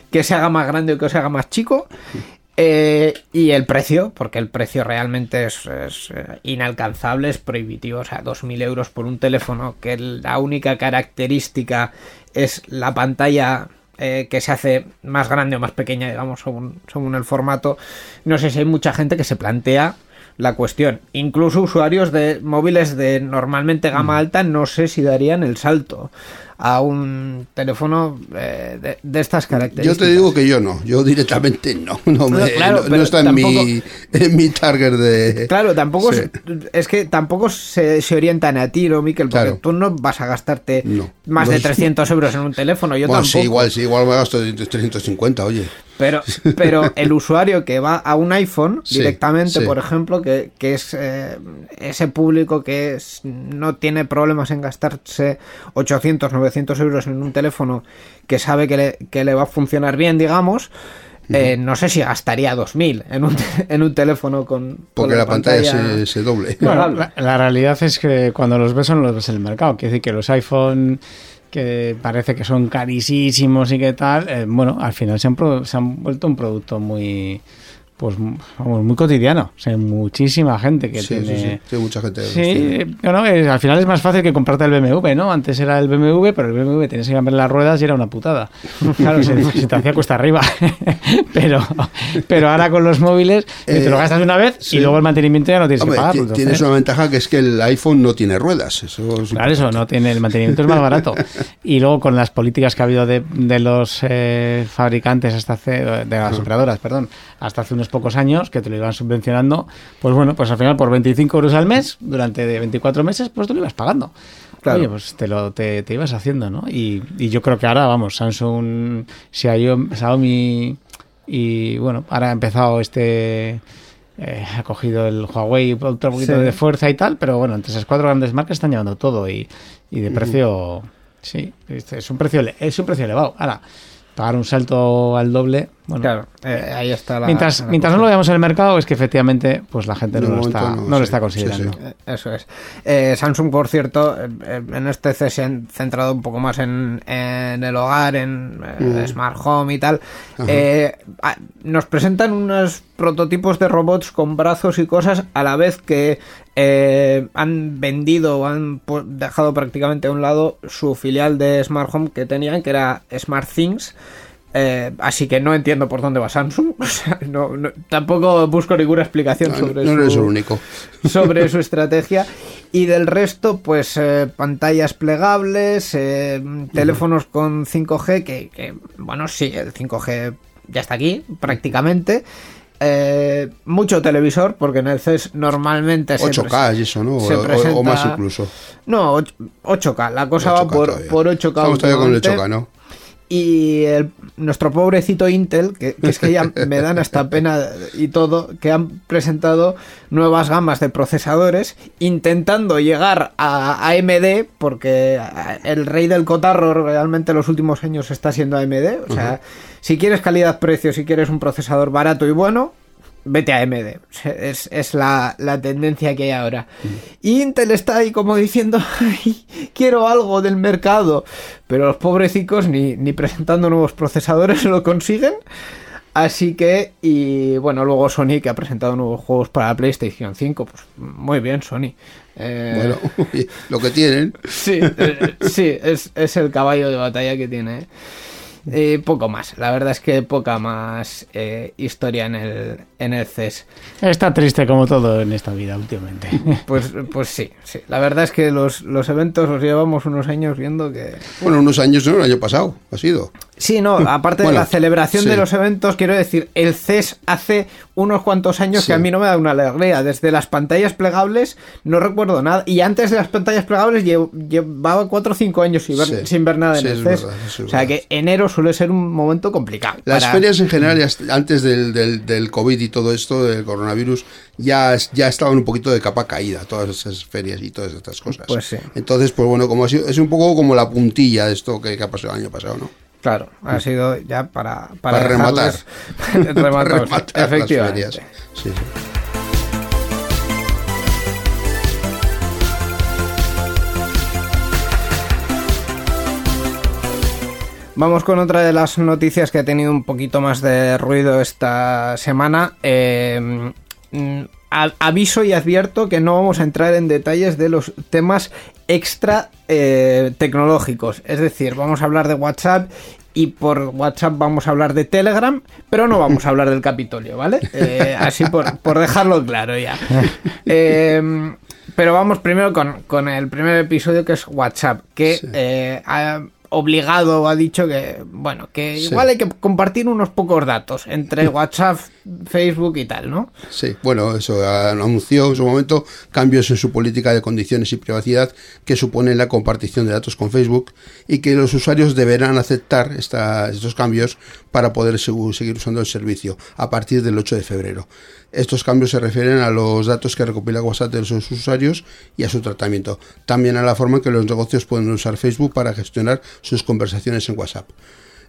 que se haga más grande o que se haga más chico Eh, y el precio, porque el precio realmente es, es, eh, inalcanzable, es prohibitivo. O sea, 2.000 euros por un teléfono que la única característica es la pantalla eh, que se hace más grande o más pequeña, digamos, según, según el formato. No sé si hay mucha gente que se plantea la cuestión. Incluso usuarios de móviles de normalmente gama alta no sé si darían el salto a un teléfono eh, de, de estas Yo características. te digo que yo no, yo directamente no. No, me- Claro, no- no pero está en mi, en mi target de. Claro, tampoco Sí. es que tampoco se, se orientan a ti, ¿no, Miquel? Porque Claro. tú no vas a gastarte más de es- 300 euros en un teléfono. Yo Bueno, tampoco. sí, igual, sí, igual me gasto 350, oye. Pero, pero el usuario que va a un iPhone Sí, directamente, sí. por ejemplo, que, que es eh, ese público que es- no tiene problemas en gastarse 800, 900 euros en un teléfono que sabe que le, que le va a funcionar bien, digamos, eh, no sé si gastaría 2000 en un, en un teléfono con. con Porque la pantalla, se, se doble. Bueno, la, la realidad es que cuando los ves son los ves en el mercado. Quiere decir que los iPhone que parece que son carísimos y que tal, eh, bueno, al final se han, pro- se han vuelto un producto muy pues vamos, muy cotidiano. O sea, muchísima gente que Sí, tiene... sí, sí, mucha gente. Sí, es- al final es más fácil que comprarte el BMW, ¿no? Antes era el BMW, pero el BMW tenías que cambiar las ruedas y era una putada. Claro, se, se te hacía cuesta arriba. pero, pero ahora con los móviles eh, te lo Eh, gastas una vez y luego el mantenimiento ya no tienes Hombre, que entonces- tienes una ventaja que es que el iPhone no tiene ruedas. Eso es Claro, eso no tiene el mantenimiento es más barato. Y luego con las políticas que ha habido de, de los eh, fabricantes hasta hace, de las operadoras, perdón, hasta hace unos pocos años que te lo iban subvencionando, pues bueno, pues al final por 25 euros al mes durante de 24 meses, pues te lo ibas pagando. Claro. Oye, pues te lo te, te ibas haciendo, ¿no? Y, y yo creo que ahora, vamos, Samsung, Xiaomi, Xiaomi y bueno, ahora ha empezado este eh, ha cogido el Huawei otro poquito Sí. de fuerza y tal, pero bueno, entre esas cuatro grandes marcas están llevando todo y, y de precio, sí, este es un precio es un precio elevado. Ahora, pagar un salto al doble, bueno, Claro, eh, ahí está la. mientras, la mientras no lo veamos en el mercado es que efectivamente pues la gente no lo, está, no, no lo está considerando. sí. Eh, Eso es. Eh, Samsung, por cierto, en este C se han centrado un poco más en, en el hogar, en eh, Smart Home y tal. Eh, nos presentan unos prototipos de robots con brazos y cosas a la vez que eh, han vendido o han dejado prácticamente a un lado su filial de Smart Home que tenían, que era Smart Things. Eh, así que no entiendo por dónde va Samsung. O sea, no, no- tampoco busco ninguna explicación No, sobre su- eres el único. sobre su estrategia y del resto pues eh, pantallas plegables eh, teléfonos con 5G que, que, bueno sí el 5G ya está aquí prácticamente Eh, mucho televisor porque en el CES normalmente se 8K pres- y eso, ¿no? O, se o- o presenta- más incluso. no och- 8K la cosa va 8K por, todavía. por 8K Estamos todavía con el últimamente. 8K, ¿no? Y el- nuestro pobrecito Intel, que, que es que ya me dan hasta pena y todo, que han presentado nuevas gamas de procesadores intentando llegar a AMD, porque el rey del cotarro realmente en los últimos años está siendo AMD. O sea, si quieres calidad-precio, si quieres un procesador barato y bueno, vete a AMD. Es, es la, la tendencia que hay ahora. Y Intel está ahí como diciendo, "Ay, quiero algo del mercado. Pero los pobrecicos ni, ni presentando nuevos procesadores lo consiguen. Así que, y bueno, luego Sony que ha presentado nuevos juegos para la PlayStation 5. Pues muy bien, Sony. Eh, Bueno, lo que tienen. Sí, eh, sí, es, es el caballo de batalla que tiene. ¿Eh? Poco más, la verdad es que poca más eh, historia en el, en el CES. Está triste como todo en esta vida últimamente. Pues, pues sí, sí, la verdad es que los, los eventos los llevamos unos años viendo que... Bueno, unos años, no, el año pasado ha sido. Sí, no, aparte Bueno, de la celebración sí. de los eventos, quiero decir, el CES hace unos cuantos años Sí. que a mí no me da una alegría. Desde las pantallas plegables no recuerdo nada. Y antes de las pantallas plegables lle- llevaba 4 o 5 años sin ver, Sí. sin ver nada en el es CES. verdad, o sea que enero suele ser un momento complicado. Las para- ferias en general, antes del, del, del COVID y todo esto, del coronavirus, ya, ya estaban un poquito de capa caída, todas esas ferias y todas estas cosas. Pues sí. Entonces, pues bueno, como ha sido, es un poco como la puntilla de esto que, que ha pasado el año pasado, ¿no? Claro, ha sido ya para, para, Para rematar. rematar, Rematar las. Sí, sí. Vamos con otra de las noticias que ha tenido un poquito más de ruido esta semana. Eh, mm, aviso y advierto que no vamos a entrar en detalles de los temas extra eh, tecnológicos. Es decir, vamos a hablar de WhatsApp y por WhatsApp vamos a hablar de Telegram, pero no vamos a hablar del Capitolio, ¿vale? Eh, así por, por dejarlo claro ya. Eh, pero vamos primero con, con el primer episodio que es WhatsApp, que eh, obligado ha dicho que, bueno, que Sí. igual hay que compartir unos pocos datos entre WhatsApp, Facebook y tal, ¿no? Sí, bueno, eso anunció en su momento cambios en su política de condiciones y privacidad que suponen la compartición de datos con Facebook y que los usuarios deberán aceptar esta- estos cambios para poder segu- seguir usando el servicio a partir del 8 de febrero. Estos cambios se refieren a los datos que recopila WhatsApp de sus usuarios y a su tratamiento. También a la forma en que los negocios pueden usar Facebook para gestionar sus conversaciones en WhatsApp.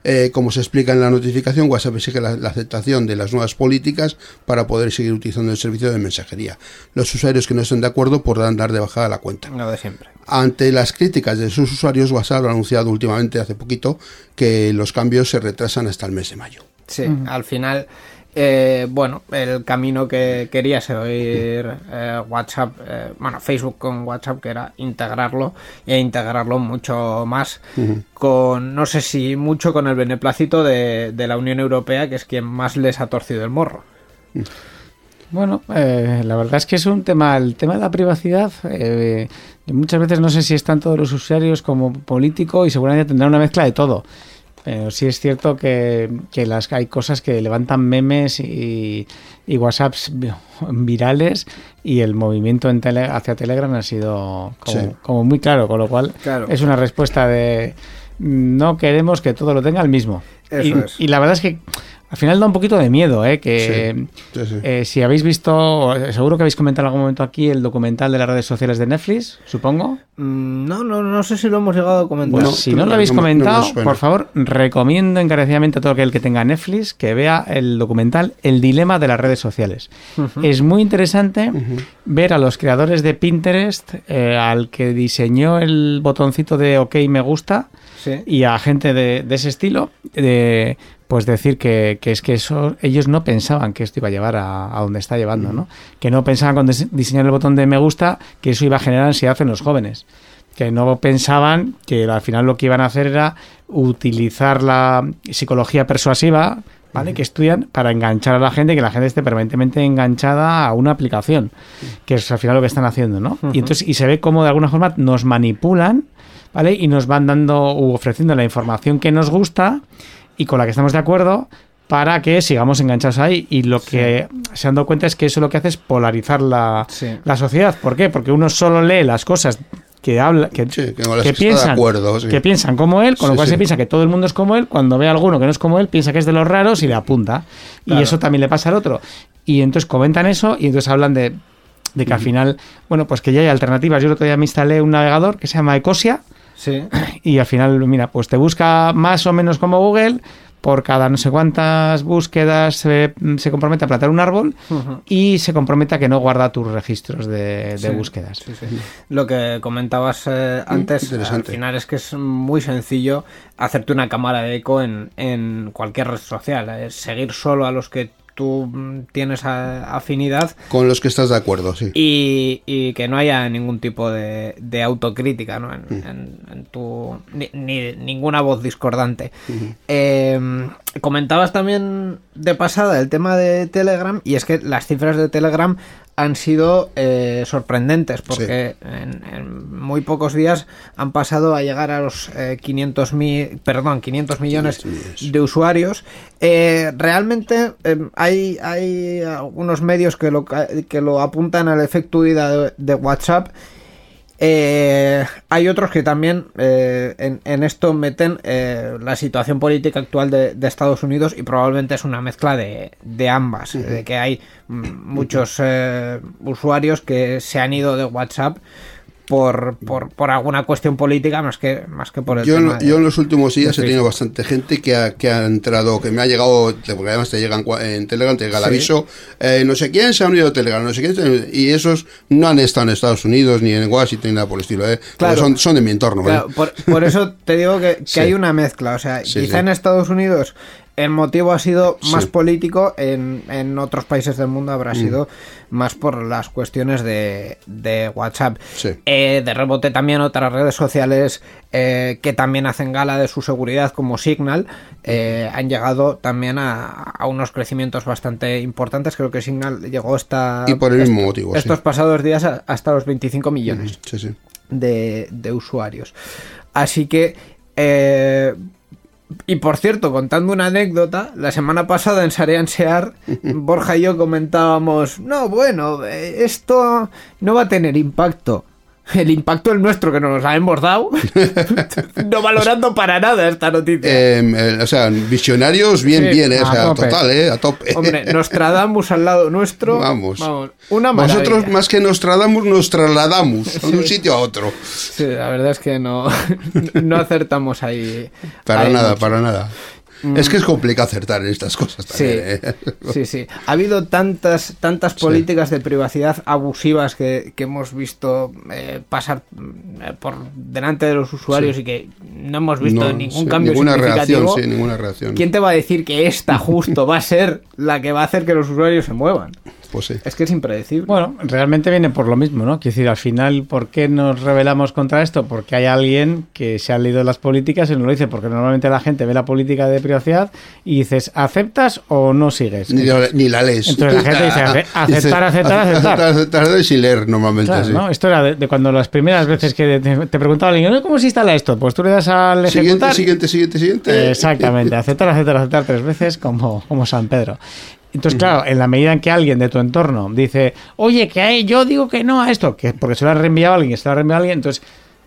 Eh, como se explica en la notificación, WhatsApp exige la, la aceptación de las nuevas políticas para poder seguir utilizando el servicio de mensajería. Los usuarios que no estén de acuerdo podrán dar de bajada la cuenta. Lo de siempre. Ante las críticas de sus usuarios, WhatsApp ha anunciado últimamente, hace poquito, que los cambios se retrasan hasta el mes de mayo. Sí, al final, eh, bueno, el camino que quería seguir eh, WhatsApp, eh, bueno, Facebook con WhatsApp, que era integrarlo e integrarlo mucho más con, no sé si mucho con el beneplácito de, de la Unión Europea, que es quien más les ha torcido el morro. Bueno, eh, la verdad es que es un tema, el tema de la privacidad, eh, muchas veces no sé si es tanto de los usuarios como político y seguramente tendrá una mezcla de todo. Pero sí es cierto que, que las, hay cosas que levantan memes y, y WhatsApps vi- virales y el movimiento en tele- hacia Telegram ha sido como, Sí. como muy claro, con lo cual Claro. es una respuesta de no queremos que todo lo tenga el mismo. Eso y, es. y la verdad es que al final da un poquito de miedo, ¿eh? que Sí, sí, sí. eh, si habéis visto, seguro que habéis comentado en algún momento aquí el documental de las redes sociales de Netflix, supongo. Mm, No, no, no sé si lo hemos llegado a comentar. Bueno, si no, no lo habéis no no comentado, por favor, recomiendo encarecidamente a todo aquel que tenga Netflix que vea el documental El dilema de las redes sociales. Es muy interesante ver a los creadores de Pinterest, eh, al que diseñó el botoncito de OK me gusta, Sí. y a gente de, de ese estilo, de, pues decir que, que es que eso ellos no pensaban que esto iba a llevar a, a donde está llevando, ¿no? Que no pensaban cuando dise- diseñaron el botón de me gusta que eso iba a generar ansiedad en los jóvenes. Que no pensaban que al final lo que iban a hacer era utilizar la psicología persuasiva, ¿vale? Que estudian para enganchar a la gente, que la gente esté permanentemente enganchada a una aplicación, que es al final lo que están haciendo, ¿no? Y entonces, y se ve cómo de alguna forma nos manipulan ¿vale? Y nos van dando u ofreciendo la información que nos gusta y con la que estamos de acuerdo para que sigamos enganchados ahí. Y lo que se han dado cuenta es que eso lo que hace es polarizar la, Sí. la sociedad. ¿Por qué? Porque uno solo lee las cosas que habla, que, Sí, piensan, acuerdo, sí. que piensan como él, con lo Sí, cual sí. se piensa que todo el mundo es como él. Cuando ve a alguno que no es como él, piensa que es de los raros y le apunta. Claro. Y eso también le pasa al otro. Y entonces comentan eso y entonces hablan de, de que al final, bueno, pues que ya hay alternativas. Yo el otro día me instalé un navegador que se llama Ecosia Sí. y al final, mira, pues te busca más o menos como Google, por cada no sé cuántas búsquedas se, se compromete a plantar un árbol y se compromete a que no guarda tus registros de, de Sí, búsquedas. sí, sí. Lo que comentabas eh, antes, al final es que es muy sencillo hacerte una cámara de eco en, en cualquier red social. Es seguir solo a los que tú mm, tienes a- afinidad Con los que estás de acuerdo, sí. y, y que no haya ningún tipo de, de autocrítica ¿no? en, en- en tu ni, ni ninguna voz discordante Eh, comentabas también de pasada el tema de Telegram y es que las cifras de Telegram han sido eh, sorprendentes porque en, en muy pocos días han pasado a llegar a los eh, 500 mil perdón 500 millones 500 millones. de usuarios. Eh, realmente eh, hay, hay algunos medios que lo, que lo apuntan al efecto huida de, de WhatsApp. Eh, hay otros que también eh, en, en esto meten eh, la situación política actual de, de Estados Unidos y probablemente es una mezcla de, de ambas, de que hay mm, muchos eh, usuarios que se han ido de WhatsApp por, por, por alguna cuestión política más que, más que por el Yo, tema de- yo en los últimos días he tenido bastante gente que ha, que ha entrado, que me ha llegado, porque además te llegan en Telegram, te llega el Sí. aviso, eh, no sé quién se ha unido a Telegram, no sé quién, se- y esos no han estado en Estados Unidos ni en Washington ni nada por el estilo, eh, Claro. son, son de mi entorno. ¿vale? Por, por eso te digo que, que Sí. hay una mezcla. O sea, Sí, quizá en Estados Unidos el motivo ha sido más Sí. político, en, en otros países del mundo habrá sido más por las cuestiones de, de WhatsApp. Sí. Eh, de rebote también otras redes sociales eh, que también hacen gala de su seguridad como Signal eh, han llegado también a, a unos crecimientos bastante importantes. Creo que Signal llegó hasta Y por el mismo motivo, sí. estos pasados días a- hasta los 25 millones de, de usuarios. Así que, eh, y por cierto, contando una anécdota, la semana pasada en Sarean Sear, Borja y yo comentábamos, no, bueno, eh, esto no va a tener impacto. El impacto es nuestro, que nos lo hemos dado, no valorando para nada esta noticia. Eh, eh, o sea, visionarios, bien, Sí, bien, eh, o a sea, tope. total, ¿eh? A tope. Hombre, Nostradamus al lado nuestro. Vamos. una maravilla. Nosotros, más que nos trasladamos, nos trasladamos de un sitio a otro. Sí, la verdad es que no, no acertamos ahí. Para ahí nada, mucho. para nada. Es que es complicado acertar en estas cosas Sí, también. ¿eh? sí, sí. Ha habido tantas, tantas Sí. políticas de privacidad abusivas que, que hemos visto eh, pasar eh, por delante de los usuarios Sí. y que no hemos visto No, ningún sí, cambio ninguna significativo. reacción, sí, ninguna reacción. ¿Quién te va a decir que esta justo va a ser la que va a hacer que los usuarios se muevan? Pues sí. Es que es impredecible. Bueno, realmente viene por lo mismo, ¿no? Quiero decir, al final, ¿por qué nos rebelamos contra esto? Porque hay alguien que se ha leído las políticas y nos lo dice, porque normalmente la gente ve la política de privacidad y dices, ¿aceptas o no sigues? Ni, la- ni la lees. Entonces la gente dice, ace- aceptar, Dice, aceptar, aceptar. aceptar, aceptar, sin leer normalmente. Claro, sí. ¿no? Esto era de, de cuando las primeras veces que te, te preguntaba alguien, "Oye, ¿cómo se instala esto? Pues tú le das al Siguiente, ejecutar. siguiente, siguiente, siguiente. Exactamente, aceptar, aceptar, aceptar tres veces como, como San Pedro. Entonces, claro, en la medida en que alguien de tu entorno dice, oye, que hay, yo digo que no a esto, que porque se lo ha reenviado a alguien, se lo ha reenviado a alguien, entonces,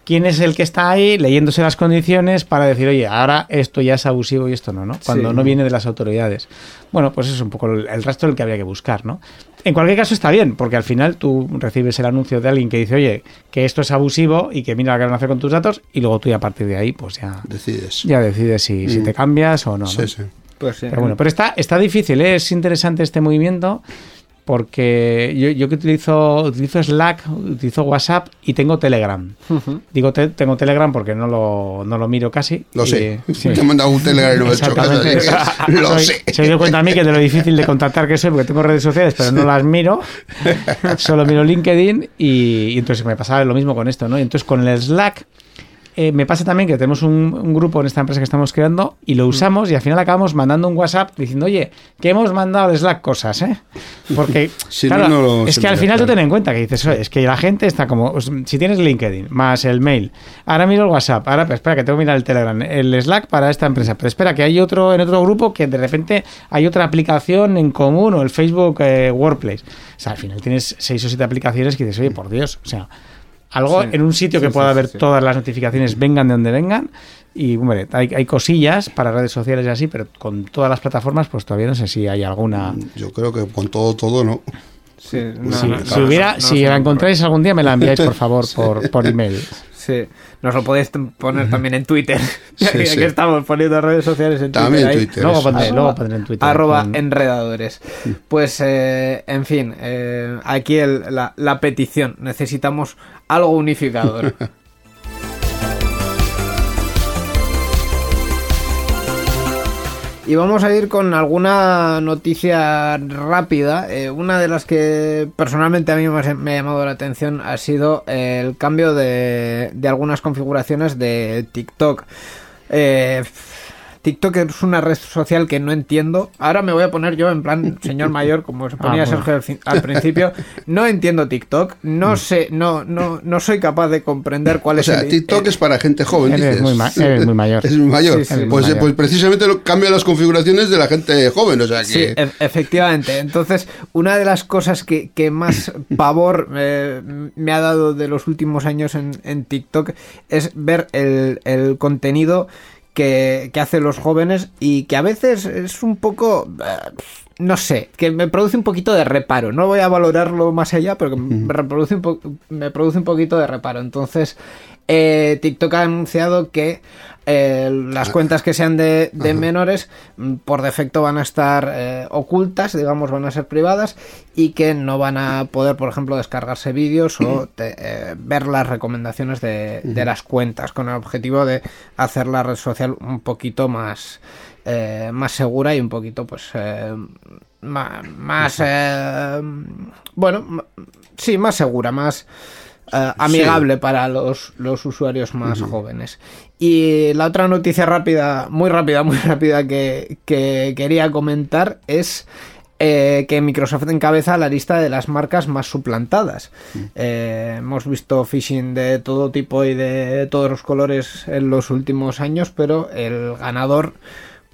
¿quién es el que está ahí leyéndose las condiciones para decir, oye, ahora esto ya es abusivo y esto no, ¿no? Cuando Sí. no viene de las autoridades. Bueno, pues eso es un poco el, el resto del que habría que buscar, ¿no? En cualquier caso está bien, porque al final tú recibes el anuncio de alguien que dice, oye, que esto es abusivo y que mira lo que van a hacer con tus datos, y luego tú ya a partir de ahí, pues ya, Decides. ya decides si, si te cambias o no. ¿no? Sí, sí. Pues sí. Pero bueno, pero está, está difícil, ¿eh? es interesante este movimiento porque yo, yo que utilizo, utilizo Slack, utilizo WhatsApp y tengo Telegram. Digo te- tengo Telegram porque no lo, no lo miro casi. Lo y- sé. sí. Te he mandado un telegram y no me he hecho Lo Soy- sé. Se dio cuenta a mí que de lo difícil de contactar que soy, porque tengo redes sociales, pero no las miro. Solo miro LinkedIn y, y entonces me pasaba lo mismo con esto, ¿no? Y entonces con el Slack eh, me pasa también que tenemos un, un grupo en esta empresa que estamos creando y lo usamos y al final acabamos mandando un WhatsApp diciendo, oye, que hemos mandado al Slack cosas, ¿eh? Porque, Si claro, no, no lo es que al final tú ten en cuenta que dices, "Oye, es que la gente está como, si tienes LinkedIn más el mail, ahora miro el WhatsApp, ahora pues, espera que tengo que mirar el Telegram, el Slack para esta empresa, pero espera que hay otro en otro grupo que de repente hay otra aplicación en común o el Facebook eh, Workplace. O sea, al final tienes seis o siete aplicaciones que dices, oye, por Dios, o sea, algo Sí. en un sitio que pueda sí, haber sí, sí. todas las notificaciones, vengan de donde vengan. Y, hombre, hay, hay cosillas para redes sociales y así, pero con todas las plataformas, pues todavía no sé si hay alguna. Yo creo que con todo, todo, ¿no? Sí, no, si, no, si hubiera, no, si no, la encontráis algún día, me la enviáis, por favor, por, por email. Sí, nos lo podéis poner también en Twitter. Sí, estamos poniendo redes sociales en Twitter. También ahí. Twitter. Luego pondré, Arroba- luego pondré en Twitter. Arroba con- enredadores. Pues, eh, en fin, eh, aquí el- la, la petición. Necesitamos algo unificador. Y vamos a ir con alguna noticia rápida. Eh, una de las que personalmente a mí ha- me ha llamado la atención ha sido el cambio de, de algunas configuraciones de TikTok. Eh, TikTok es una red social que no entiendo. Ahora me voy a poner yo en plan señor mayor, como se ponía Ah, bueno. Sergio al, principio. No entiendo TikTok. No sé, no, no, no soy capaz de comprender cuál O es sea, el. TikTok el- es para gente joven, Eres dices. muy ma- eres muy mayor. Es muy mayor. Sí, sí, pues, muy mayor. pues precisamente lo, cambia las configuraciones de la gente joven, o sea que... Sí, e- efectivamente. Entonces, una de las cosas que, que más pavor eh, me ha dado de los últimos años en, en TikTok es ver el, el contenido que, que hacen los jóvenes y que a veces es un poco... eh, no sé, que me produce un poquito de reparo. No voy a valorarlo más allá, pero que me, reproduce un po- me produce un poquito de reparo. Entonces, Eh, TikTok ha anunciado que eh, las cuentas que sean de, de menores mm, por defecto van a estar eh, ocultas, digamos, van a ser privadas y que no van a poder, por ejemplo, descargarse vídeos o te- eh, ver las recomendaciones de, de las cuentas con el objetivo de hacer la red social un poquito más, más segura y un poquito, pues, eh, más, eh, bueno, sí, más segura, más eh, amigable para los, los usuarios más jóvenes. Y la otra noticia rápida, muy rápida, muy rápida que, que quería comentar es eh, que Microsoft encabeza la lista de las marcas más suplantadas. Eh, hemos visto phishing de todo tipo y de todos los colores en los últimos años, pero el ganador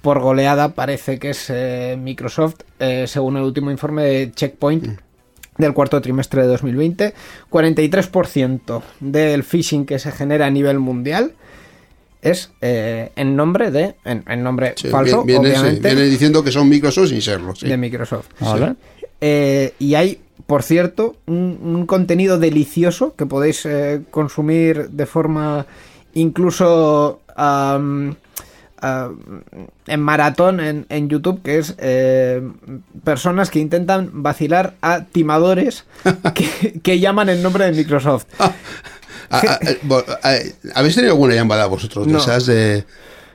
por goleada parece que es eh, Microsoft, según el último informe de Checkpoint del cuarto trimestre de 2020. 43% del phishing que se genera a nivel mundial es eh, en nombre de, en, en nombre Sí, falso, viene, sí, obviamente, viene diciendo que son Microsoft sin serlo. sí. de Microsoft. Vale. Eh, y hay, por cierto, un, un contenido delicioso que podéis eh, consumir de forma incluso en maratón en, en YouTube, que es eh, personas que intentan vacilar a timadores que, que llaman en nombre de Microsoft. Ah, ah, eh, bo- ah, ¿Habéis tenido alguna llamada vosotros de No. esas de.?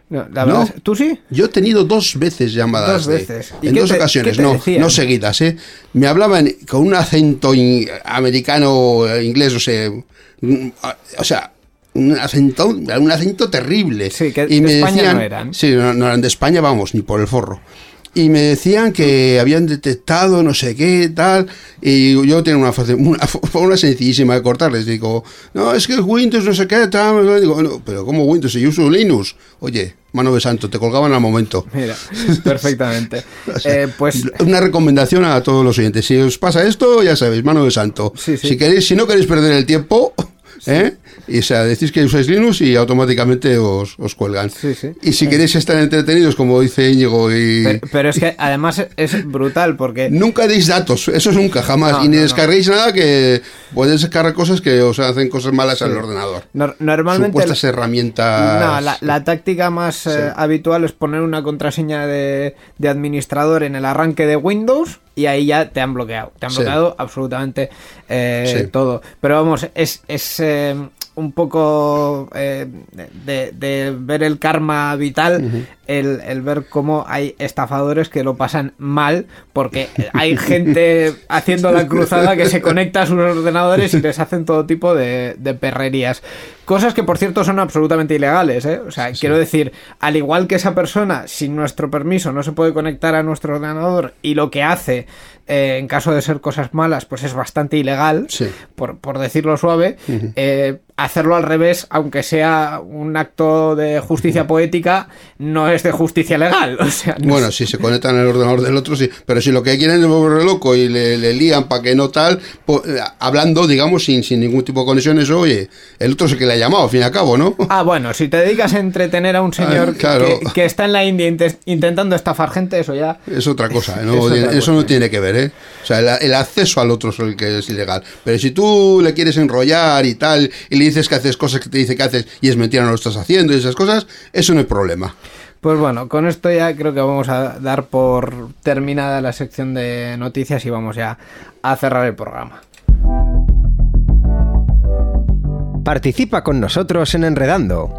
No, la verdad ¿No? es- ¿Tú sí? Yo he tenido dos veces llamadas. Dos veces. ¿Y en dos te- ocasiones, no, decían? no seguidas, ¿eh? Me hablaban con un acento in- americano, eh, inglés, o sea. mm, ah, O sea. Un acento, un acento terrible. Sí, que y de me España decían, no eran. Sí, no, no eran de España, vamos, ni por el forro. Y me decían que habían detectado no sé qué, tal. Y yo tenía una, una forma sencillísima de cortarles. Digo, no, es que el Windows no sé qué, tal. Digo, no, pero ¿cómo Windows? Si yo uso Linux. Oye, mano de santo, te colgaban al momento. Mira, perfectamente. Eh, pues Una recomendación a todos los oyentes. Si os pasa esto, ya sabéis, mano de santo. Sí, sí. Si queréis, si no queréis perder el tiempo, ¿eh? Y o sea, decís que usáis Linux y automáticamente os, os cuelgan. Sí, sí. Y si queréis estar entretenidos, como dice Íñigo, y pero, pero es que además es brutal porque nunca deis datos, eso nunca, jamás. No, y ni no, no. descarguéis nada que podéis descargar cosas que os hacen cosas malas al ordenador. nor- normalmente Supuestas herramientas. No, la, la táctica más eh, habitual es poner una contraseña de, de administrador en el arranque de Windows y ahí ya te han bloqueado. Te han Sí. bloqueado absolutamente eh, Sí. todo. Pero vamos, es, es eh, un poco eh, de, de ver el karma vital, el, el ver cómo hay estafadores que lo pasan mal porque hay gente haciendo la cruzada que se conecta a sus ordenadores y les hacen todo tipo de, de perrerías. Cosas que, por cierto, son absolutamente ilegales. ¿eh? O sea, quiero decir, al igual que esa persona, sin nuestro permiso, no se puede conectar a nuestro ordenador y lo que hace, eh, en caso de ser cosas malas, pues es bastante ilegal, Sí. por, por decirlo suave. eh, hacerlo al revés, aunque sea un acto de justicia poética, no es de justicia legal. O sea, no Bueno, si se conectan al ordenador del otro, sí. Pero si lo que quieren es volverle loco y le, le lían para que no tal, eh, hablando, digamos, sin, sin ningún tipo de conexión, eso, oye, el otro es el que le ha llamado, al fin y al cabo, ¿no? Ah, bueno, si te dedicas a entretener a un señor Ah, claro. que, que está en la India inte- intentando estafar gente, eso ya. Es otra cosa. ¿no? Es otra eso cosa. no tiene que ver, ¿eh? O sea, el, el acceso al otro es el que es ilegal. Pero si tú le quieres enrollar y tal, y le dices que haces cosas que te dice que haces y es mentira, no lo estás haciendo y esas cosas, eso no es problema. Pues bueno, con esto ya creo que vamos a dar por terminada la sección de noticias y vamos ya a cerrar el programa. Participa con nosotros en Enredando.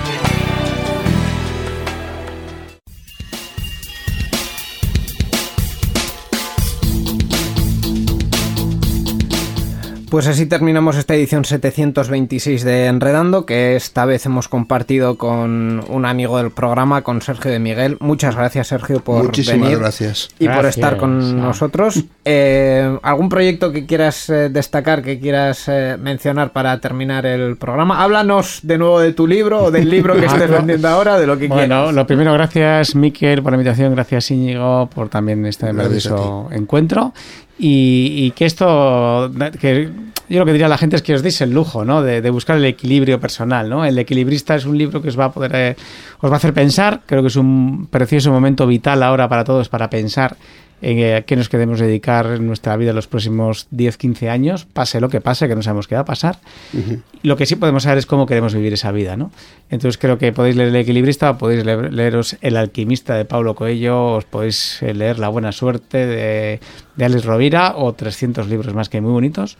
Pues así terminamos esta edición 726 de Enredando, que esta vez hemos compartido con un amigo del programa, con Sergio de Miguel. Muchas gracias, Sergio, por Muchísimas venir gracias. y por estar con nosotros. Eh, ¿Algún proyecto que quieras eh, destacar, que quieras eh, mencionar para terminar el programa? Háblanos de nuevo de tu libro o del libro que estés vendiendo ahora, de lo que Bueno, quieras. lo primero, gracias Miquel por la invitación, gracias Íñigo por también este maravilloso encuentro. Y, que esto, que yo lo que diría a la gente es que os deis el lujo, ¿no? De, buscar el equilibrio personal, ¿no? El equilibrista es un libro que os va a poder, eh, os va a hacer pensar. Creo que es un precioso momento vital ahora para todos para pensar en eh, a qué nos queremos dedicar en nuestra vida en los próximos 10, 15 años, pase lo que pase, que no sabemos qué va a pasar. Lo que sí podemos saber es cómo queremos vivir esa vida, ¿no? Entonces creo que podéis leer El Equilibrista, podéis le- leeros El Alquimista de Paulo Coelho, os podéis eh, leer La Buena Suerte de, de Alex Rovira o 300 libros más que muy bonitos.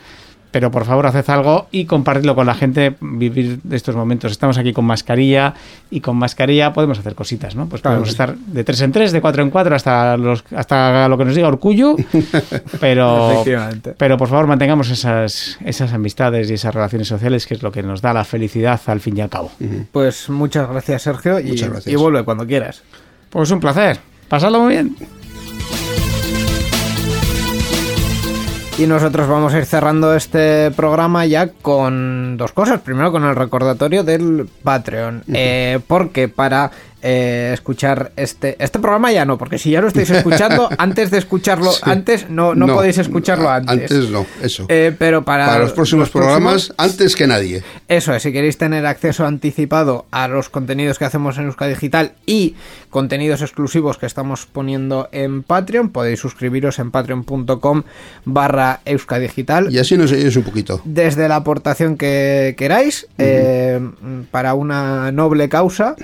Pero por favor, haced algo y compartidlo con la gente, vivir de estos momentos. Estamos aquí con mascarilla y con mascarilla podemos hacer cositas, ¿no? Pues Claro. podemos estar de tres en tres, de cuatro en cuatro, hasta, los, hasta lo que nos diga Orcullo. Pero, pero por favor, mantengamos esas, esas amistades y esas relaciones sociales, que es lo que nos da la felicidad al fin y al cabo. Pues muchas gracias, Sergio, y, Muchas gracias. y vuelve cuando quieras. Pues un placer. Pasadlo muy bien. Y nosotros vamos a ir cerrando este programa ya con dos cosas. Primero con el recordatorio del Patreon. Eh, porque para eh, escuchar este este programa ya no, porque si ya lo estáis escuchando, antes de escucharlo, antes no, no, podéis escucharlo antes. Antes no, eso. Eh, pero para, Para los próximos programas, antes que nadie. Eso es, si queréis tener acceso anticipado a los contenidos que hacemos en Euskadi Digital y contenidos exclusivos que estamos poniendo en Patreon, podéis suscribiros en patreon.com barra Euskadi Digital. Y así nos oyes un poquito. Desde la aportación que queráis, eh, para una noble causa,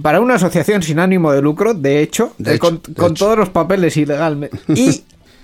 para una asociación sin ánimo de lucro, de hecho, De eh, hecho, con, de con hecho. todos los papeles ilegalmente. Y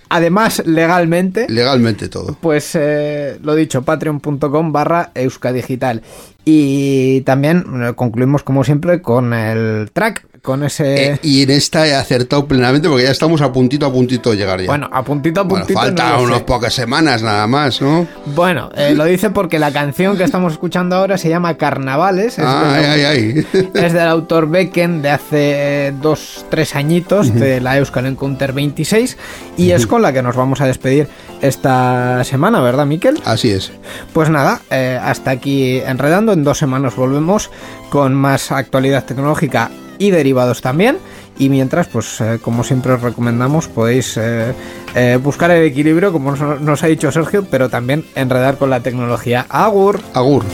además legalmente, Legalmente todo. pues eh, lo dicho, patreon.com barra euskadigital. Y también concluimos como siempre con el track, con ese... Eh, y en esta he acertado plenamente porque ya estamos a puntito a puntito de llegar ya. bueno, a puntito a Bueno, puntito. falta no lo unas pocas semanas nada más, ¿no? Bueno, eh, lo dice porque la canción que estamos escuchando ahora se llama Carnavales. Es, Ah, del, ay, ay, ay. es del autor Becken de hace dos, tres añitos de la Euskal Encounter 26 y es con la que nos vamos a despedir esta semana, ¿verdad, Miquel? Así es. Pues nada, eh, hasta aquí enredando. En dos semanas volvemos con más actualidad tecnológica y derivados también. Y mientras, pues eh, como siempre os recomendamos, podéis eh, eh, buscar el equilibrio, como nos, nos ha dicho Sergio, pero también enredar con la tecnología. Agur. Agur.